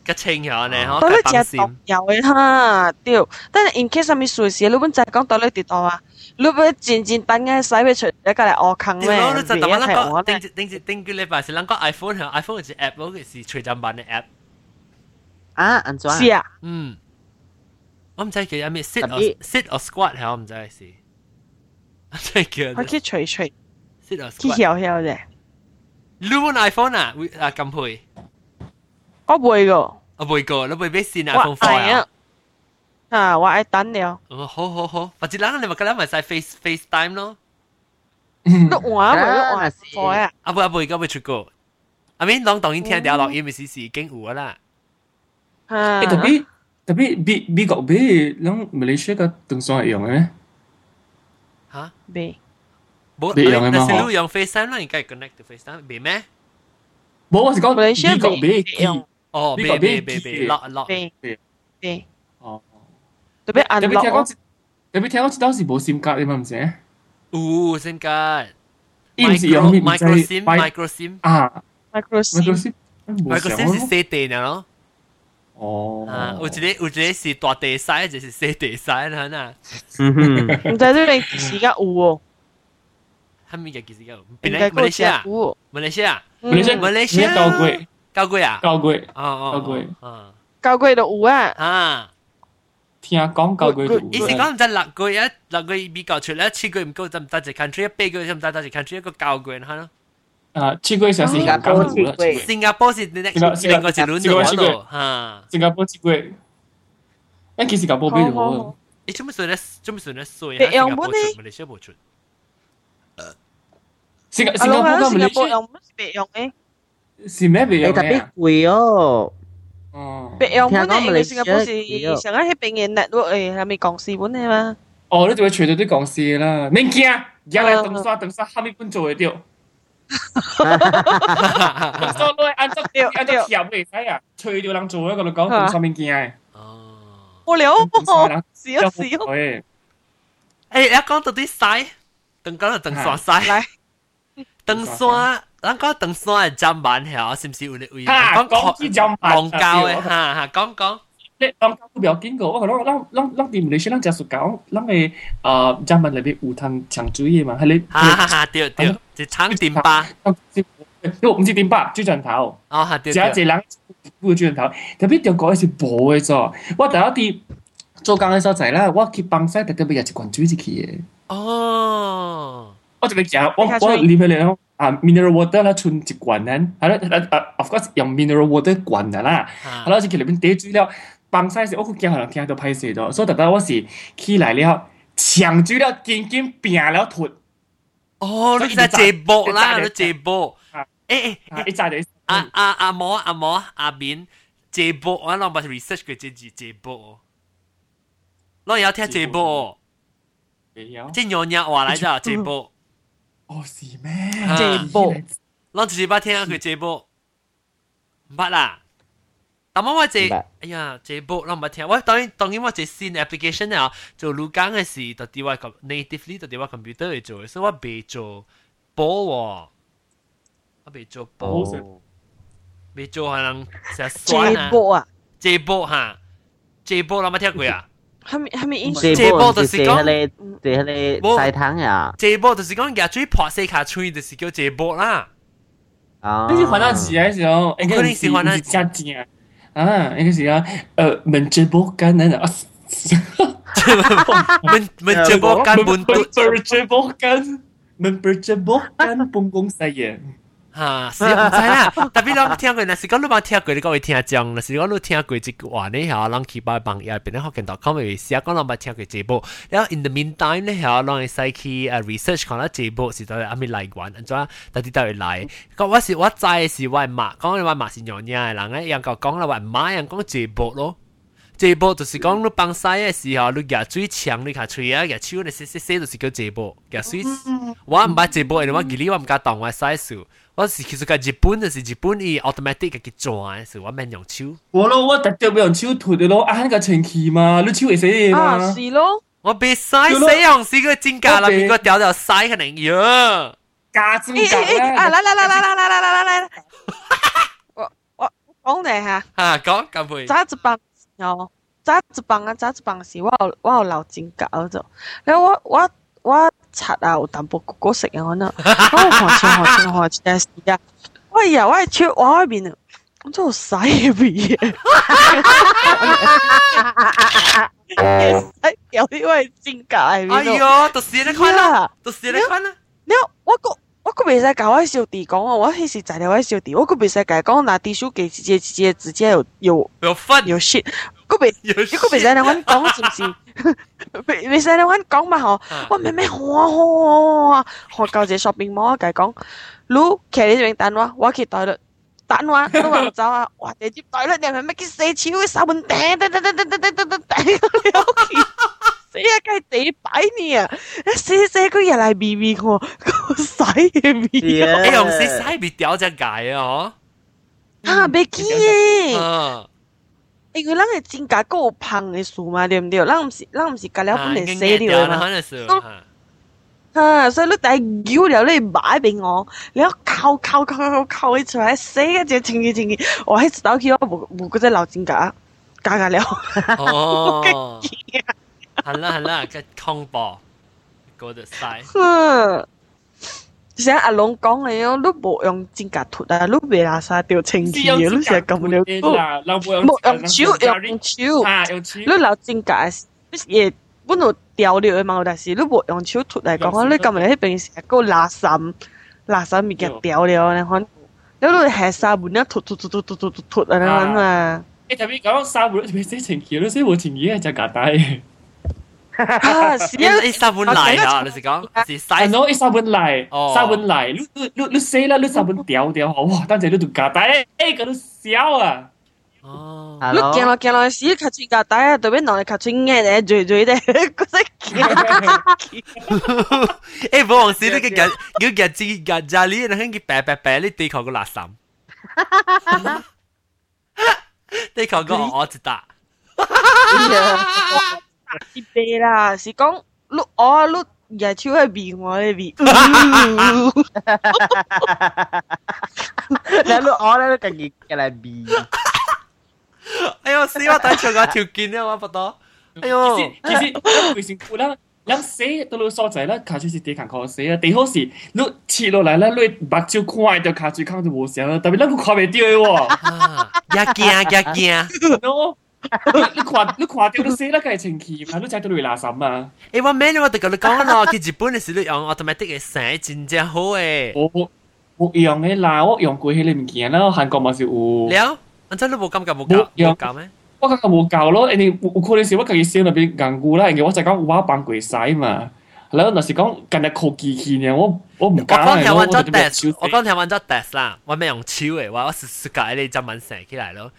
个清咗呢，袋里食毒药嘅哈，对。但系 in case 什么事事，你本就系讲袋里跌落啊， 你本渐渐等嘅使俾出一个嚟恶坑咩？你就等我谂个定定定叫礼拜是谂个 iPhone 系 iPhone 系 app 咯，系随阵版嘅 app。啊，安怎？是啊。嗯。我唔知叫咩 sit or sit or squat 系我唔知系。我真系叫。我去吹吹。sit or squat。去摇摇啫。你用 iPhone 啊？啊咁配？我袂个。我袂个，你袂俾先 iPhone Four 啊？ 啊，我爱等了。哦，好好好，或者人你咪今日咪使 Face FaceTime 咯。你换啊，你换 Four 啊？啊不啊不，而家未出过。阿面当当然听掉录音咪是是已经有啦。啊，特别特别美美国俾啷马来西亚个登山系用嘅咩？吓？未。冇，但是你用 FaceTime 啦，应该 connect to FaceTime，未咩？冇，我是讲美国俾用。哦，未未未未落落。未未。 哦。特別按落。特別聽我知道是冇 SIM 卡嘅嘛，唔是？有 SIM 卡。伊唔是用 micro SIM micro SIM 啊，micro SIM。micro SIM 是細地嘅咯。哦。啊，有一個有一個是大地使，就是細地使啦，嗱。唔知你時間有喎。係咪嘅其實有？邊嚟？馬來西亞。馬來西亞。馬來西亞。馬來西亞。高貴。高貴啊？高貴。哦哦。高貴。啊。高貴就有啊。啊。听讲高贵就有。意思讲唔知六个月，六个月美国出嚟，七个月唔够就唔得只 country，八个月就唔得得只 country，一个高贵吓咯。啊，七个月是新加坡七个月。新加坡是另另外一轮嘅咯，吓。新加坡七个月。但其实新加坡比较。你做乜算咧？做乜算咧？衰啊！新加坡出，马来西亚冇出。新加新加坡跟马来西亚用乜别用嘅？是咩别用嘅？特别贵哦。 哦。别用本嚟，因为新加坡是成日喺边嘅 network 诶，系咪讲事本嘅嘛？哦，你就会随到啲讲事啦，免惊，而家嚟等刷等刷，后面本做会掉。所以按照按照条嚟使啊，随到人做一个就讲等刷免惊嘅。哦。无聊喎，笑笑。诶，诶，一讲到啲使，等讲就等刷使。来。登山， 咱讲登山嘅站板系，是唔是有啲位？讲讲啲站板，浪教嘅，哈哈，讲讲。你浪教都唔要见过，我讲咱咱咱哋唔理先，咱只系讲，咱嘅诶站板里边有通抢注意嘛，系你。哈哈哈，对对，就长点吧。都唔知点吧，猪阵头。哦，系对。只一只人顾猪阵头，特别条讲系补嘅啫。我第一啲做工嘅所在啦，我去帮晒特别有一罐水入去嘅。哦。我就咪讲，我我里面嚟 啊，mineral water 啦，存一罐呢，系啦，啊，of course 用 mineral water 罐嘅啦，系啦，就佢里边滴水了，放晒时，我佢惊可能听到歹势咗，所以特登我是起来了，抢水了，紧紧拼了脱。哦，你在这波啦，你这波，诶诶，一扎就阿阿阿毛阿毛阿边这波，我谂把 research 佢这字这波，我有听这波，没有，即系娘娘话嚟咋这波。 哦，是咩？这波，我只是捌听佢这波，唔捌啦。但我我这，哎呀，这波我唔捌听。我当然当然我这新 application 啊，做录讲嘅事，就啲我 natively 就啲我 computer 嚟做，所以我未做波喎，我未做波，未做可能成酸啊。这波啊，这波吓，这波我冇听过啊。 係咪係咪英這波就是講，這係曬湯呀。這波就是講牙嘴破四卡吹，就是叫這波啦。啊，你是还到字嘅時候，應該是換到加字啊。啊，應該是啊，誒，問這波干呢？*laughs* 啊，問問這波干本都，問這波干，問這波干公公細嘢。*laughs* *laughs* 哈，是唔知啦。特别我听过，那是讲你冇听过，你讲会听讲，那是讲你听过一句话呢，吓，人去把网页变咗学见到，com 会写讲你冇听过这部。然后 in the meantime 呢，吓，人会使去诶 research 看到这部是到阿咪嚟玩，安怎到底到会嚟？讲我是我知是我妈，讲你话妈是娘娘嘅人咧，人讲讲啦话妈人讲这部咯。这部就是讲你帮晒嘅时候，你夹水枪，你卡吹啊，夹手，你写写写就是叫这部，夹水。我唔捌这部，因为我记你我唔敢当我晒数。 我是其实个日本就是日本伊 automatic 嘅转，是我免用手。我咯，我特特要用手脱嘅咯，啊那个前期嘛，你手会死嘅嘛。啊，是咯。我别晒死用是个真假啦，边个掉掉晒可能呀。 假指甲咧。啊，来来来来来来来来来来，我我讲你吓。吓讲咁配。揸一棒哦，揸一棒啊，揸一棒时，我有我有留指甲嗰度。然后我我 我刷啊，有淡薄哥哥食啊，可能，我看清看清看清時啊，我呀我手我嗰邊啊。我做洗鼻嘢，有啲位指甲喺邊度？哎呦，就是你看啦，就是你看啦。你我個我個未使教我小弟講啊，我迄時在了我小弟，我個未使教講拿滴數給直接直接直接有有有分有 shit，个未你个未使你揾讲是唔是？未未使你揾讲嘛嗬？我妹妹好啊好啊，学教只 shopping mall 计讲，你企喺呢边等我，我去袋度。等我，都话走啊！哇，地接袋啦，你系咪乜叫四超嘅手门顶顶顶顶顶顶顶顶顶死啊！梗系地摆你啊！死死佢又嚟 B B 我，个洗嘅 B B，哎用死洗 B 掉只解啊！啊，别记嘅。 因为咱嘅指甲夠胖嘅數嘛，對唔對？咱唔是咱唔是隔了本嚟洗掉嘛。啊！所以你第係了你買俾我，你一扣扣扣扣扣起出來，死一隻情義情義，我喺手機我冇冇嗰隻流剪架，假假了。哦，係啦係啦，嘅恐怖，嗰隻晒。嗯，成阿龙讲嘅咯，你冇用剪甲脱啊，你未拉晒掉情义嘅，你成日咁了。冇用手用手，用手，你流剪架嘢。本来掉了嘅嘛，但是你冇用手脱嚟讲，你今日喺平时个垃圾垃圾物件掉了，你看，你都系沙本一脱脱脱脱脱脱脱啊，你看嘛。你头先讲沙本，你写情桥，你写冇情义系就夹带。啊，是 啊，你沙本嚟啊，你是讲是晒？no，你沙本嚟，沙本嚟，你你你你写啦，你沙本掉掉，哇，等阵你就夹带，诶，嗰度笑啊！哦，你见落见落屎，卡住架底啊，对面攞嚟卡住嘅咧，嘴嘴咧，嗰只叫。诶，冇往时你嘅日，要日子日家里，你睇佢白白白，你地球个垃圾。地球个我知道。 啲啤啦，是讲你我你日超系变我嘅变。你你我咧都更热嘅嚟变。哎呦，死我等住个条件啊，我不多。哎呦，其实其实微信库啦，咱写到你所在啦，卡住是地坎考写啊，地好时你切落嚟啦，你目睭看到卡住坑就冇声啦，特别咱个看袂到嘅喎。呀惊呀惊。喏， 你看，你看到你洗那个清气嘛？你才到嚟垃圾嘛？誒，我咩你我哋咁你講咯，佢日本嘅時你用 automatic 嘅洗真正好誒。我我用嘅啦，我用過迄個物件啦，韓國嘛是有。了，安怎你無感覺無夠無夠咩？我感覺無夠咯，因為有可能是我家己洗那邊頑固啦，因為我就講我幫鬼洗嘛。แล้วน่ะสิก้องกันแต่โคกีคีเนี่ยว่าว่าผมก้าวเลยว่าจะเป็นชิว我剛聽完咗 test 啦，我咪用超嘅，我我試試下你就問成起嚟咯。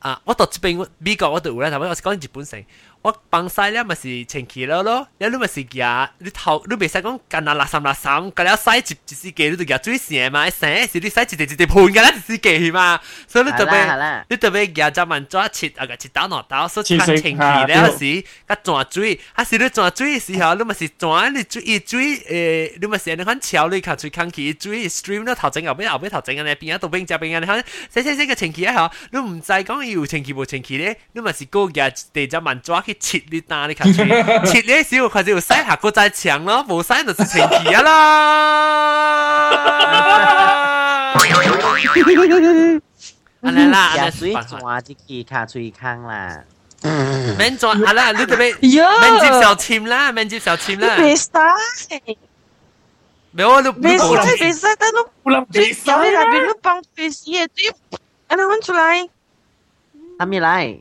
啊，我到這邊美國我都有咧，頭先我是講日本城。我帮晒了咪是前期咯，你你咪是呀，你头你未使讲咁难垃圾垃圾，咁了使一一啲嘢，你就叫追线嘛，生是啲使钱就就盘噶啦，就啲嘢嘛，*laughs* 所以你特别你特别廿万抓切啊个切刀攞刀，所以趁前期咧，有时佢转追，还是你转追时候，你咪是转你追一追，诶，你咪是你看潮你，睇最空气追 stream，嗰头前后背后背头前嘅边啊，都变只边啊，你睇，洗洗洗嘅前期啊嗬，你唔使讲要前期冇前期咧，你咪是高嘅地就万抓。去切你單你看切，切你少佢就塞下個再強咯，冇塞就是前提啊啦。安尼啦，安尼水抓啲吉他最坑啦。免抓啊啦，你特別免接受簽啦，免接受簽啦。別塞。沒有，你別塞，別塞，但都不能別塞啦，別都幫別塞，對，安尼揾出來。阿咪來。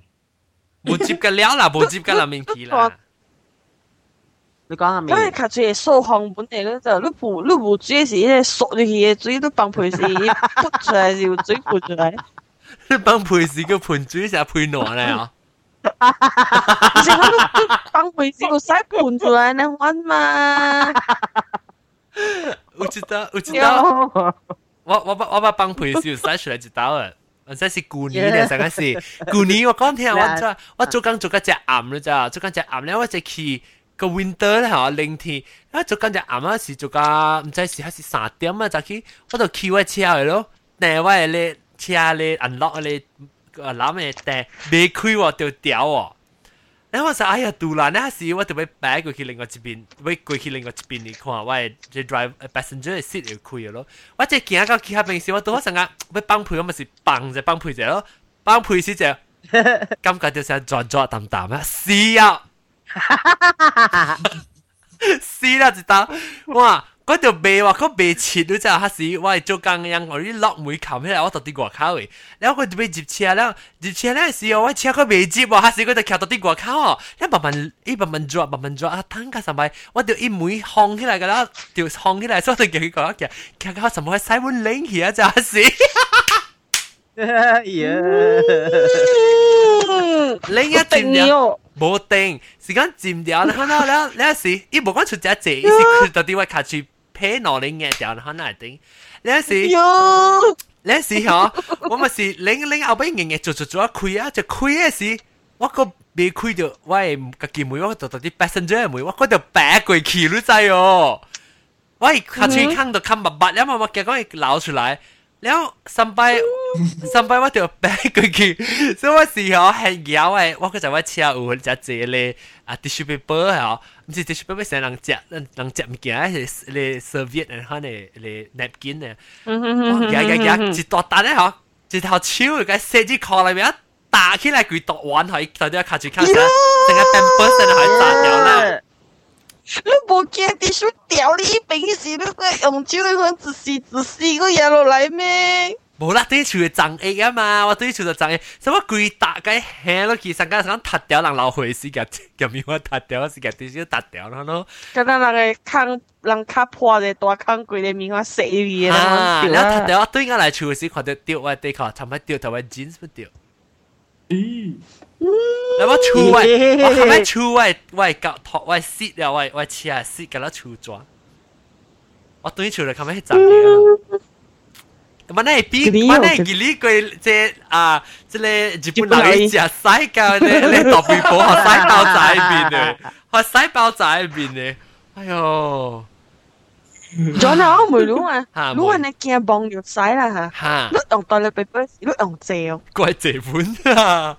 冇接嘅了啦，冇接嘅啦，面期啦。你讲下面。因为卡住数项本嚟咧，就你补你补水时咧，索住佢嘅水都帮配时，扑出来就水泼出来。你帮配时个盘水成日配暖咧啊！而且我都帮配时个洗盘出来，你玩嘛？我知道，我知道。我我把我把帮配时洗出 อันนั้นสิกูนี้เนี่ยสังเกตกูนี้ว่าก้อนเทียว่าจะว่าจุกังจุกังจะอ่ำเลยจ้าจุกังจะอ่ำแล้วว่าจะขี่個 winter 咧嚇，零天，啊做緊隻暗啊時做緊，唔知時還是三點啊，就去我就騎我車嚟咯，但我咧車咧 unlock 咧，攬咧但未開喎，就掉喎。然后我就哎呀，杜兰那时我就要摆过去另外一边，要过去另外一边嚟看，我系即 drive passenger seat 要开咯。我即系见到其他平时我都成日要帮配，我咪是帮就帮配者咯，帮配时就感觉就想转转淡淡啊，是啊，是啦，一道哇！ 嗰条眉话佢眉切咗之后，黑时我系做工人，我啲落梅冚起来，我到啲外口嘅，然后佢就俾接车啦，接车咧时候我车佢未接喎，黑时佢就骑到啲外口哦，一慢慢一慢慢做，慢慢做啊，等下上咪我条一梅烘起来噶啦，条烘起来，所以就叫佢讲嘅，骑到什么洗碗领起啊，就黑时。你一掂掉，冇定，时间占掉，然后咧，咧时，伊冇讲出只只，伊是佢到啲位卡住。 皮攞你嘅掉可能顶，有时有时嗬，我咪是拎拎后边嘅嘢做做做一开啊，就开嘅时，我个未开到，我系个件妹我做到啲 passenger 妹，我嗰条白鬼气都滞哦，我系下次看到看密密，然后我结果捞出来。แ 然後上擺上擺我條擺過去，所以我時候係搖誒，我嗰陣我車有人食坐咧，啊 tissue paper 嚇，唔是 tissue paper 成人食，人食物件係咧 serviette 然後咧咧 napkin 咧，我搖搖搖一大笪咧嚇，一頭手個手指殼裏面打起來佢剁彎佢，頭啲卡住卡住，成個 paper 成個係炸掉啦。你无惊伫手调你平时你个用手的粉自是自是个野落来咩？无啦，对厝会脏鞋啊嘛，我对厝就脏鞋，什么鬼大街吓落去，上街上塌掉人老回事，夹夹棉花塌掉是夹，直接塌掉咯。刚刚那个坑，人卡破的大坑鬼的棉花碎去啊！然后塌掉，对应来厝诶时看到丢外地壳，他们丢台湾金是不丢？咦、 แล้วว่าชูไว้ว่าทำไมชูไว้ไว้กะถอดไว้ซีดแล้วไว้ไว้เชียซีดกันแล้วชูจ้ะว่าตัวนี้ชูเลยทำไมให้จับเนี่ยมันไอ้ปีมันไอ้กิลิกเลยเจอ่าเจเลยญี่ปุ่นไหนจะใส่กันเลยเลยตบปีโป้เขาใส่เป้าใจบินเลยเขาใส่เป้าใจบินเลย哎呦！咗啦，我唔รู้啊，如果你見望藥洗啦嚇，碌用袋裏邊杯，碌用借，怪借本啊，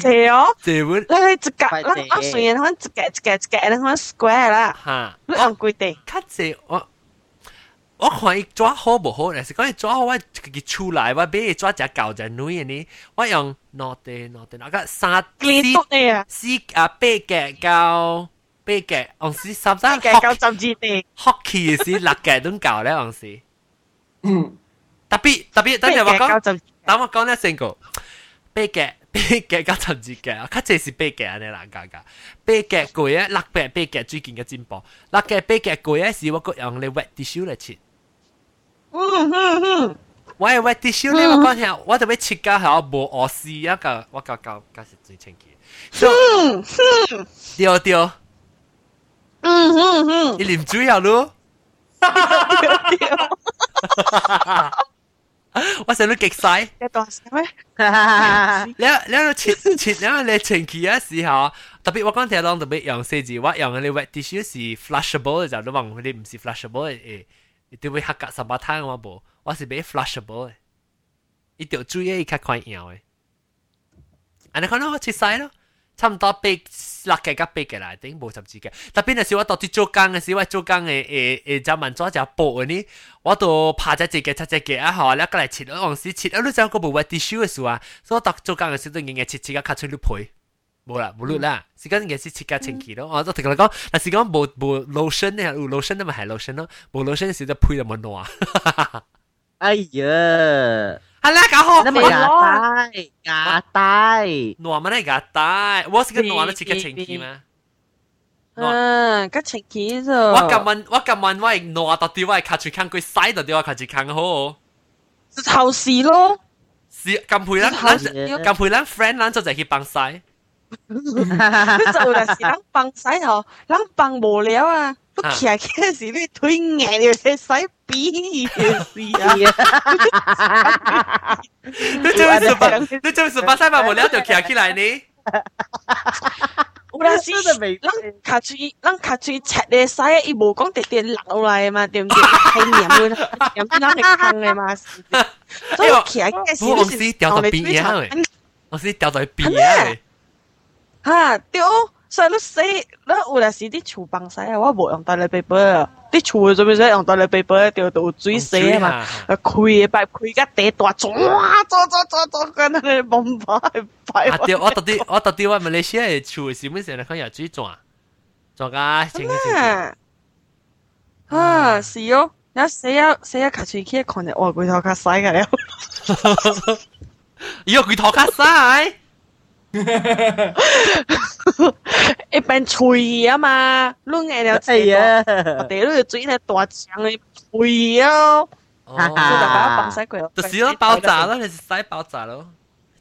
借哦，借本，你你只格，我我雖然可只格只格只格，你可 square 啦，嚇，碌用貴地，卡借我。我看伊抓好无好呢？是讲伊抓好，我自己出来，我买抓只狗只女呢，我用落地落地那个三四啊四啊八嘅狗。八嘅，我是三三嘅九十字地，hockey 是六嘅都够咧，我是。嗯，特别特别，等阵我讲，等我讲咧成个八嘅八嘅九十字嘅，较这是八嘅安尼啦，家家八嘅贵啊，六百八嘅最近嘅进步，六嘅八嘅贵啊，是我个用嚟 wet tissue 嚟切。嗯嗯嗯。我系 wet tissue 咧，我讲下，我特别切㗎系我无恶事一个，我教教教是最清洁。嗯嗯。对对。 嗯嗯嗯，你啉水啊咯？我成日都极晒。你当时咩？你你切切，你你前期嘅时候，特别我讲听讲特别用四字，我用你 wet tissue 是 flushable 嘅就都话你唔是 flushable 嘅，你都会黑格十八汤我冇，我是俾 flushable 嘅，一条注意较快用嘅。啊，你看到我切晒咯。 差唔多八六嘅加八嘅啦，頂冇十字嘅。特別係時我到啲做工嘅時，我做工嘅誒誒就問咗就報嘅呢，我都拍隻隻嘅七隻嘅啊，嗬，你過嚟切咗往時切，啊你就嗰部 wet tissue 嘅時啊，所以我到做工嘅時都硬硬切切個卡出嚟配，冇啦冇錄啦，時間嘅時切個清氣咯。我都同佢講，但係講冇冇 lotion 咧，有 lotion 都咪係 lotion 咯，冇 lotion 嘅時就配就冇挪。*laughs* 哎呀！系啦，搞好那么牙带，牙带，挪乜咧牙带？我是个挪得似个情气咩？嗯，个情气就。我今晚我今晚我系挪到啲我系卡住看佢洗到啲我卡住看好。后事咯。是咁配咱，咁配咱 friend 咱就就去帮洗。你就系是咱帮洗后，咱帮无聊啊。骑骑时你腿硬要去 洗鼻嘅事啊！你做咩十八？你做咩十八洗八无聊就骑起来呢？ 有阵时，咱卡嘴，咱卡嘴切嘅使，伊无讲直直流来嘛，对唔对？系黏嘅，黏啲咱系坑嘅嘛。所以企喺嘅时，我是掉到边嘢，我是掉到边嘢。吓，对。所以你死，你有阵时啲厨房洗啊，我冇用大力背背啊， 啲醋做咩啫？用到你背部一条度追死啊嘛！啊，亏啊，败亏家跌大，抓抓抓抓抓，跟你崩牌牌。啊对，我到底我到底我们那些的醋是咩时候可以嘴抓？抓个真个真个。啊，是哟，那谁要谁要卡嘴去看的？哇，鬼头卡塞个了。哈哈哈！哟，鬼头卡塞。*laughs* 一边吹啊嘛，攏係了係啊，我哋都要嘴係大腸嘅脆啊，哈哈，放晒佢，就是咯爆炸咯，你是使爆炸咯，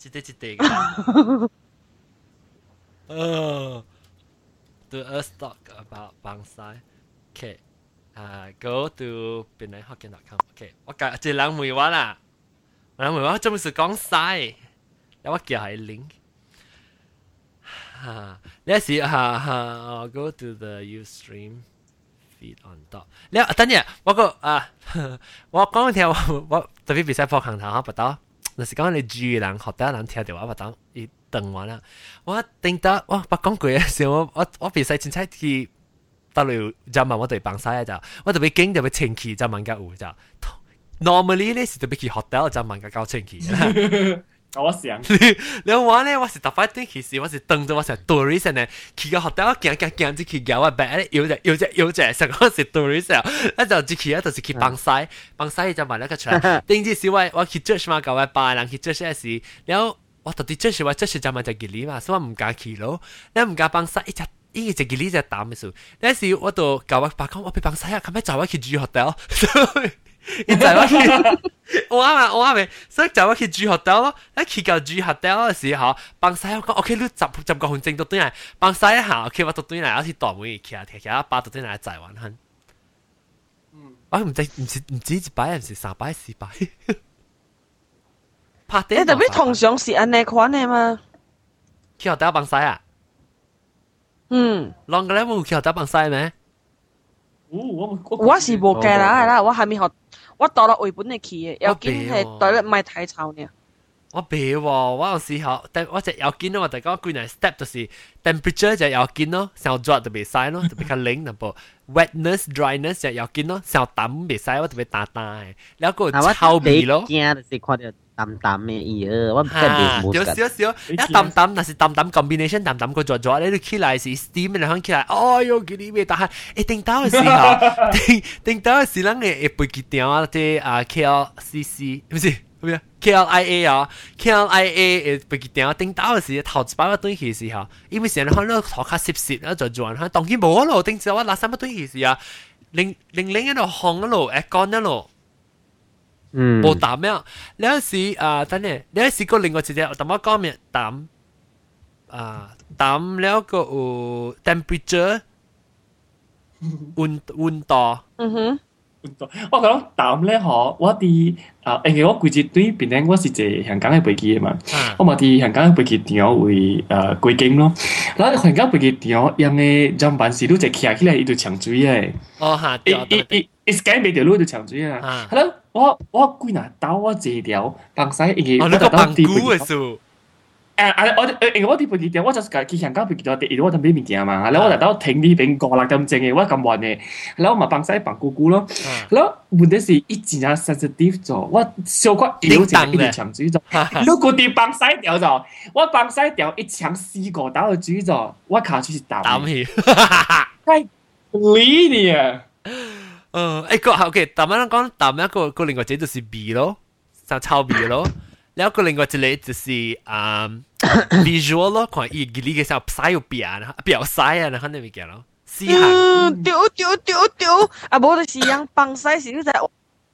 一啲一啲嘅。Uh, do a talk about bangsai. Okay. Uh, go to 邊嚟 hokkien.com. Okay. 我介即係兩梅話啦，兩梅話專門是講晒，有我叫係 link。哈，呢时啊哈，我 go to the youth stream，fit on top。你啊，等下，我讲啊，我讲听下，我特别比赛破行头啊，不打。呢时咁你住人 hotel，人听电话不打，已冻完啦。我点得我不讲句嘢先，我我我比赛前七天，到六就问我哋扮晒就，我特别惊就咪前期就问佢胡就。normally 呢时特别去 hotel 就问佢搞前期。我想，你話咧，我是特快啲，其實我是等咗我成 tourist 呢，去個學校行行行至去搞我 back 咧，搖隻搖隻搖隻，成個是 tourist 啊，一就至去啊，就是去幫曬，幫曬就買咗個出來，定之時我我去 judge 嘛，搞我拜人去 judge 時，然后我到底 judge 我 judge 就買隻吉利嘛，所以我唔敢去咯，你唔敢幫曬一隻。伊隻吉利隻膽嘅數，那时我就搞我爸講，我俾幫曬啊，咁樣就我去住學校。你就我去，我啱啊，我啱咪，所以就我去住学校咯。一去到住学校嘅时候，帮晒我讲，OK，你十十个分钟到对嚟，帮晒一下，OK，我到对嚟，我去大门企下企下，八到对嚟载完很。嗯，我唔知唔知唔知一摆，唔是三摆四摆。拍啲特别通常是安尼款嘅嘛？去学校帮晒啊？嗯，两个人冇去学校帮晒咩？ 我是无计啦啦，我还没学，我到了绘本嘅去嘅，有见系对咧唔系太臭呢。我别喎，我有时候，但我只有见咯，我大家几难 step 就是 temperature 就有见咯，上热就别晒咯，特别较冷那部 wetness dryness 就有见咯，上淡别晒，我特别打打嘅，然后个臭味咯。惊就是看到 淡淡嘅嘢，我唔真系冇。少少少，一淡淡，但是淡淡 combination 淡淡个做做，你起来是 steam 你响起来，哎呦，佢啲味，但系一定到嘅时候，定定到嘅时，人嘅会背几条啊，啲啊 KLCC 唔是。咩啊？KLIA 啊，KLIA 诶被佢定定到嘅时，头一摆我对佢时候，因为成日看到头壳摄摄啊，就做人当然冇咯，定之后我嗱三乜对佢时啊，零零零一路红一路诶干一路，嗯， 冇淡咩？你有时啊，等阵，你有试过另外一只，但我讲咩淡啊淡了个有 temperature 温温度，嗯哼。我讲淡咧，嗬，我啲 啊，誒，我规日對邊咧，我是坐香港嘅飛機嘅嘛，我嘛伫香港嘅飛機場為誒過境咯，然後香港飛機場因为上班時都就企起來，伊就搶水嘅，哦哈，伊伊伊伊 scan 未到路就搶水啊，係咯，我我幾難兜我坐條，幫曬伊嘅，我個棒骨嘅數。诶啊！我诶我啲飞机点，我就是去香港飞机点，第二我就俾物件嘛，然后我就到停呢边过啦咁正嘅，我咁运嘅，然后我咪帮晒帮姑姑咯，然后问题是一阵啊 sensitive 咗，我小骨腰就一直抢水咗，如果啲帮晒掉咗，我帮晒掉一抢四个打到水咗，我卡出去打打气，太理你啊！诶诶个 OK，但系讲但系一个个另外者就是 B 咯，就抄 B 咯。 แล้วก็另外一个就是啊 *coughs* visual 咯，看伊佢呢个时候晒有变啊，表晒啊，你看你咪见咯，试下。丢丢丢丢，啊，无就是人放晒是你在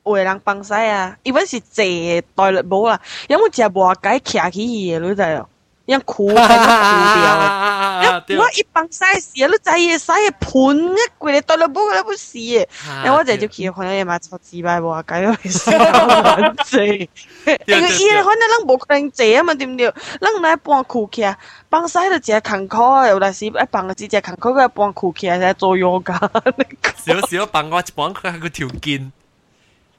为人放晒啊，伊本是坐袋落无啦，因为只无解徛起伊嘅，你知哦， 样哭哭掉。*laughs* 我一帮晒死，你再也晒也盘一鬼倒，到了不了不死。然后我姐就去朋友也买超几百，我搞要死。因为 *laughs* 伊嘞，反正咱无可能坐啊嘛，对不对？咱来搬苦起，帮晒了只坎坷，有来时一帮个只只坎坷，佮搬苦起来做瑜伽。*laughs* 少少帮我一帮佮个条件。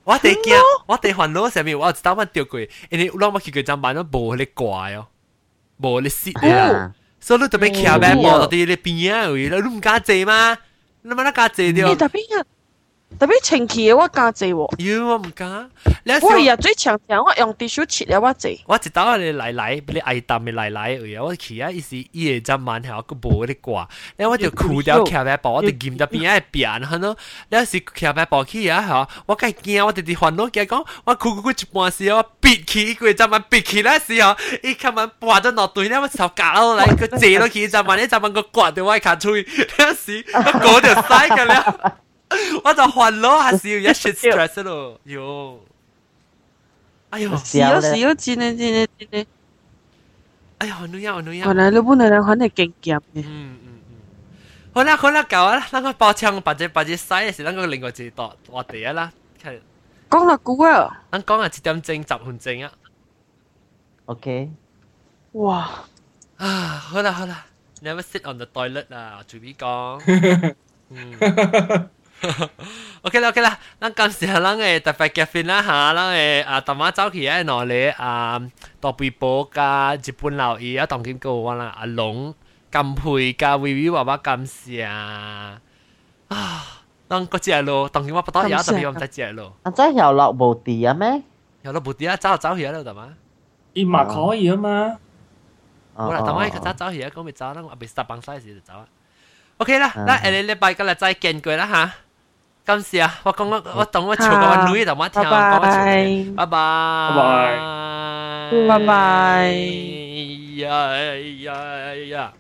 我得惊，我得烦恼，上面我只打翻吊鬼，因为我冇去佮张班，都无佮个挂哟。无你蚀啊，所以你特别徛喺无到啲你边啊位，你唔敢坐吗？你乜都敢坐掉？特别 特别清气嘅我敢坐喎。要我唔敢。我日最長長我用 tissue 切了我坐。我一打你嚟嚟，你愛淡嘅嚟嚟位啊！我去啊，意思伊個陣晚係我個無啲掛，然後我就哭掉徛喺部，我哋見到邊啊變嚇咯。有時徛喺部去啊嚇，我梗係驚，我哋啲煩惱嘅講，我哭哭哭一半時我別起佢陣晚別起嗰時候，伊琴晚掛咗落對咧，我手夾落嚟，佢借落去陣晚，呢陣晚個刮掉我卡出去，有時我嗰條嘥嘅咧。我就烦恼还是有一些 stress 咯，哟。哎呦，是有是有，真的真的真的。哎呀，女呀女呀。原来你本来人可能劲夹嘅。嗯嗯嗯。好啦好啦，够啦，那个包枪把只把只嘥是那个另外一度话题啊啦。讲啦估啊，咱讲啊一点钟十分钟啊。OK。哇。啊，好啦好啦，never sit on the toilet 啊，随便讲。嗯。 OK 啦 OK 啦，咱今时咱诶特别嘅片啦吓，咱诶啊大妈走起诶攞咧啊大背包加日本老姨啊当见过我啦，阿龙金佩加微微娃娃感谢啊，咱嗰只咯，当见我不多有特别我唔知只咯。啊，真系有落部地啊咩？有落部地啊，走走起啦大妈。伊嘛可以啊嘛。好啦，大妈佢走走起啊，讲咪走啦，我未十磅晒时就走啊。OK 啦，嗱诶你礼拜今日再见佢啦吓。 感谢啊！我讲我我等我求个女的，我听我讲我拜拜。拜拜。拜拜。呀呀呀！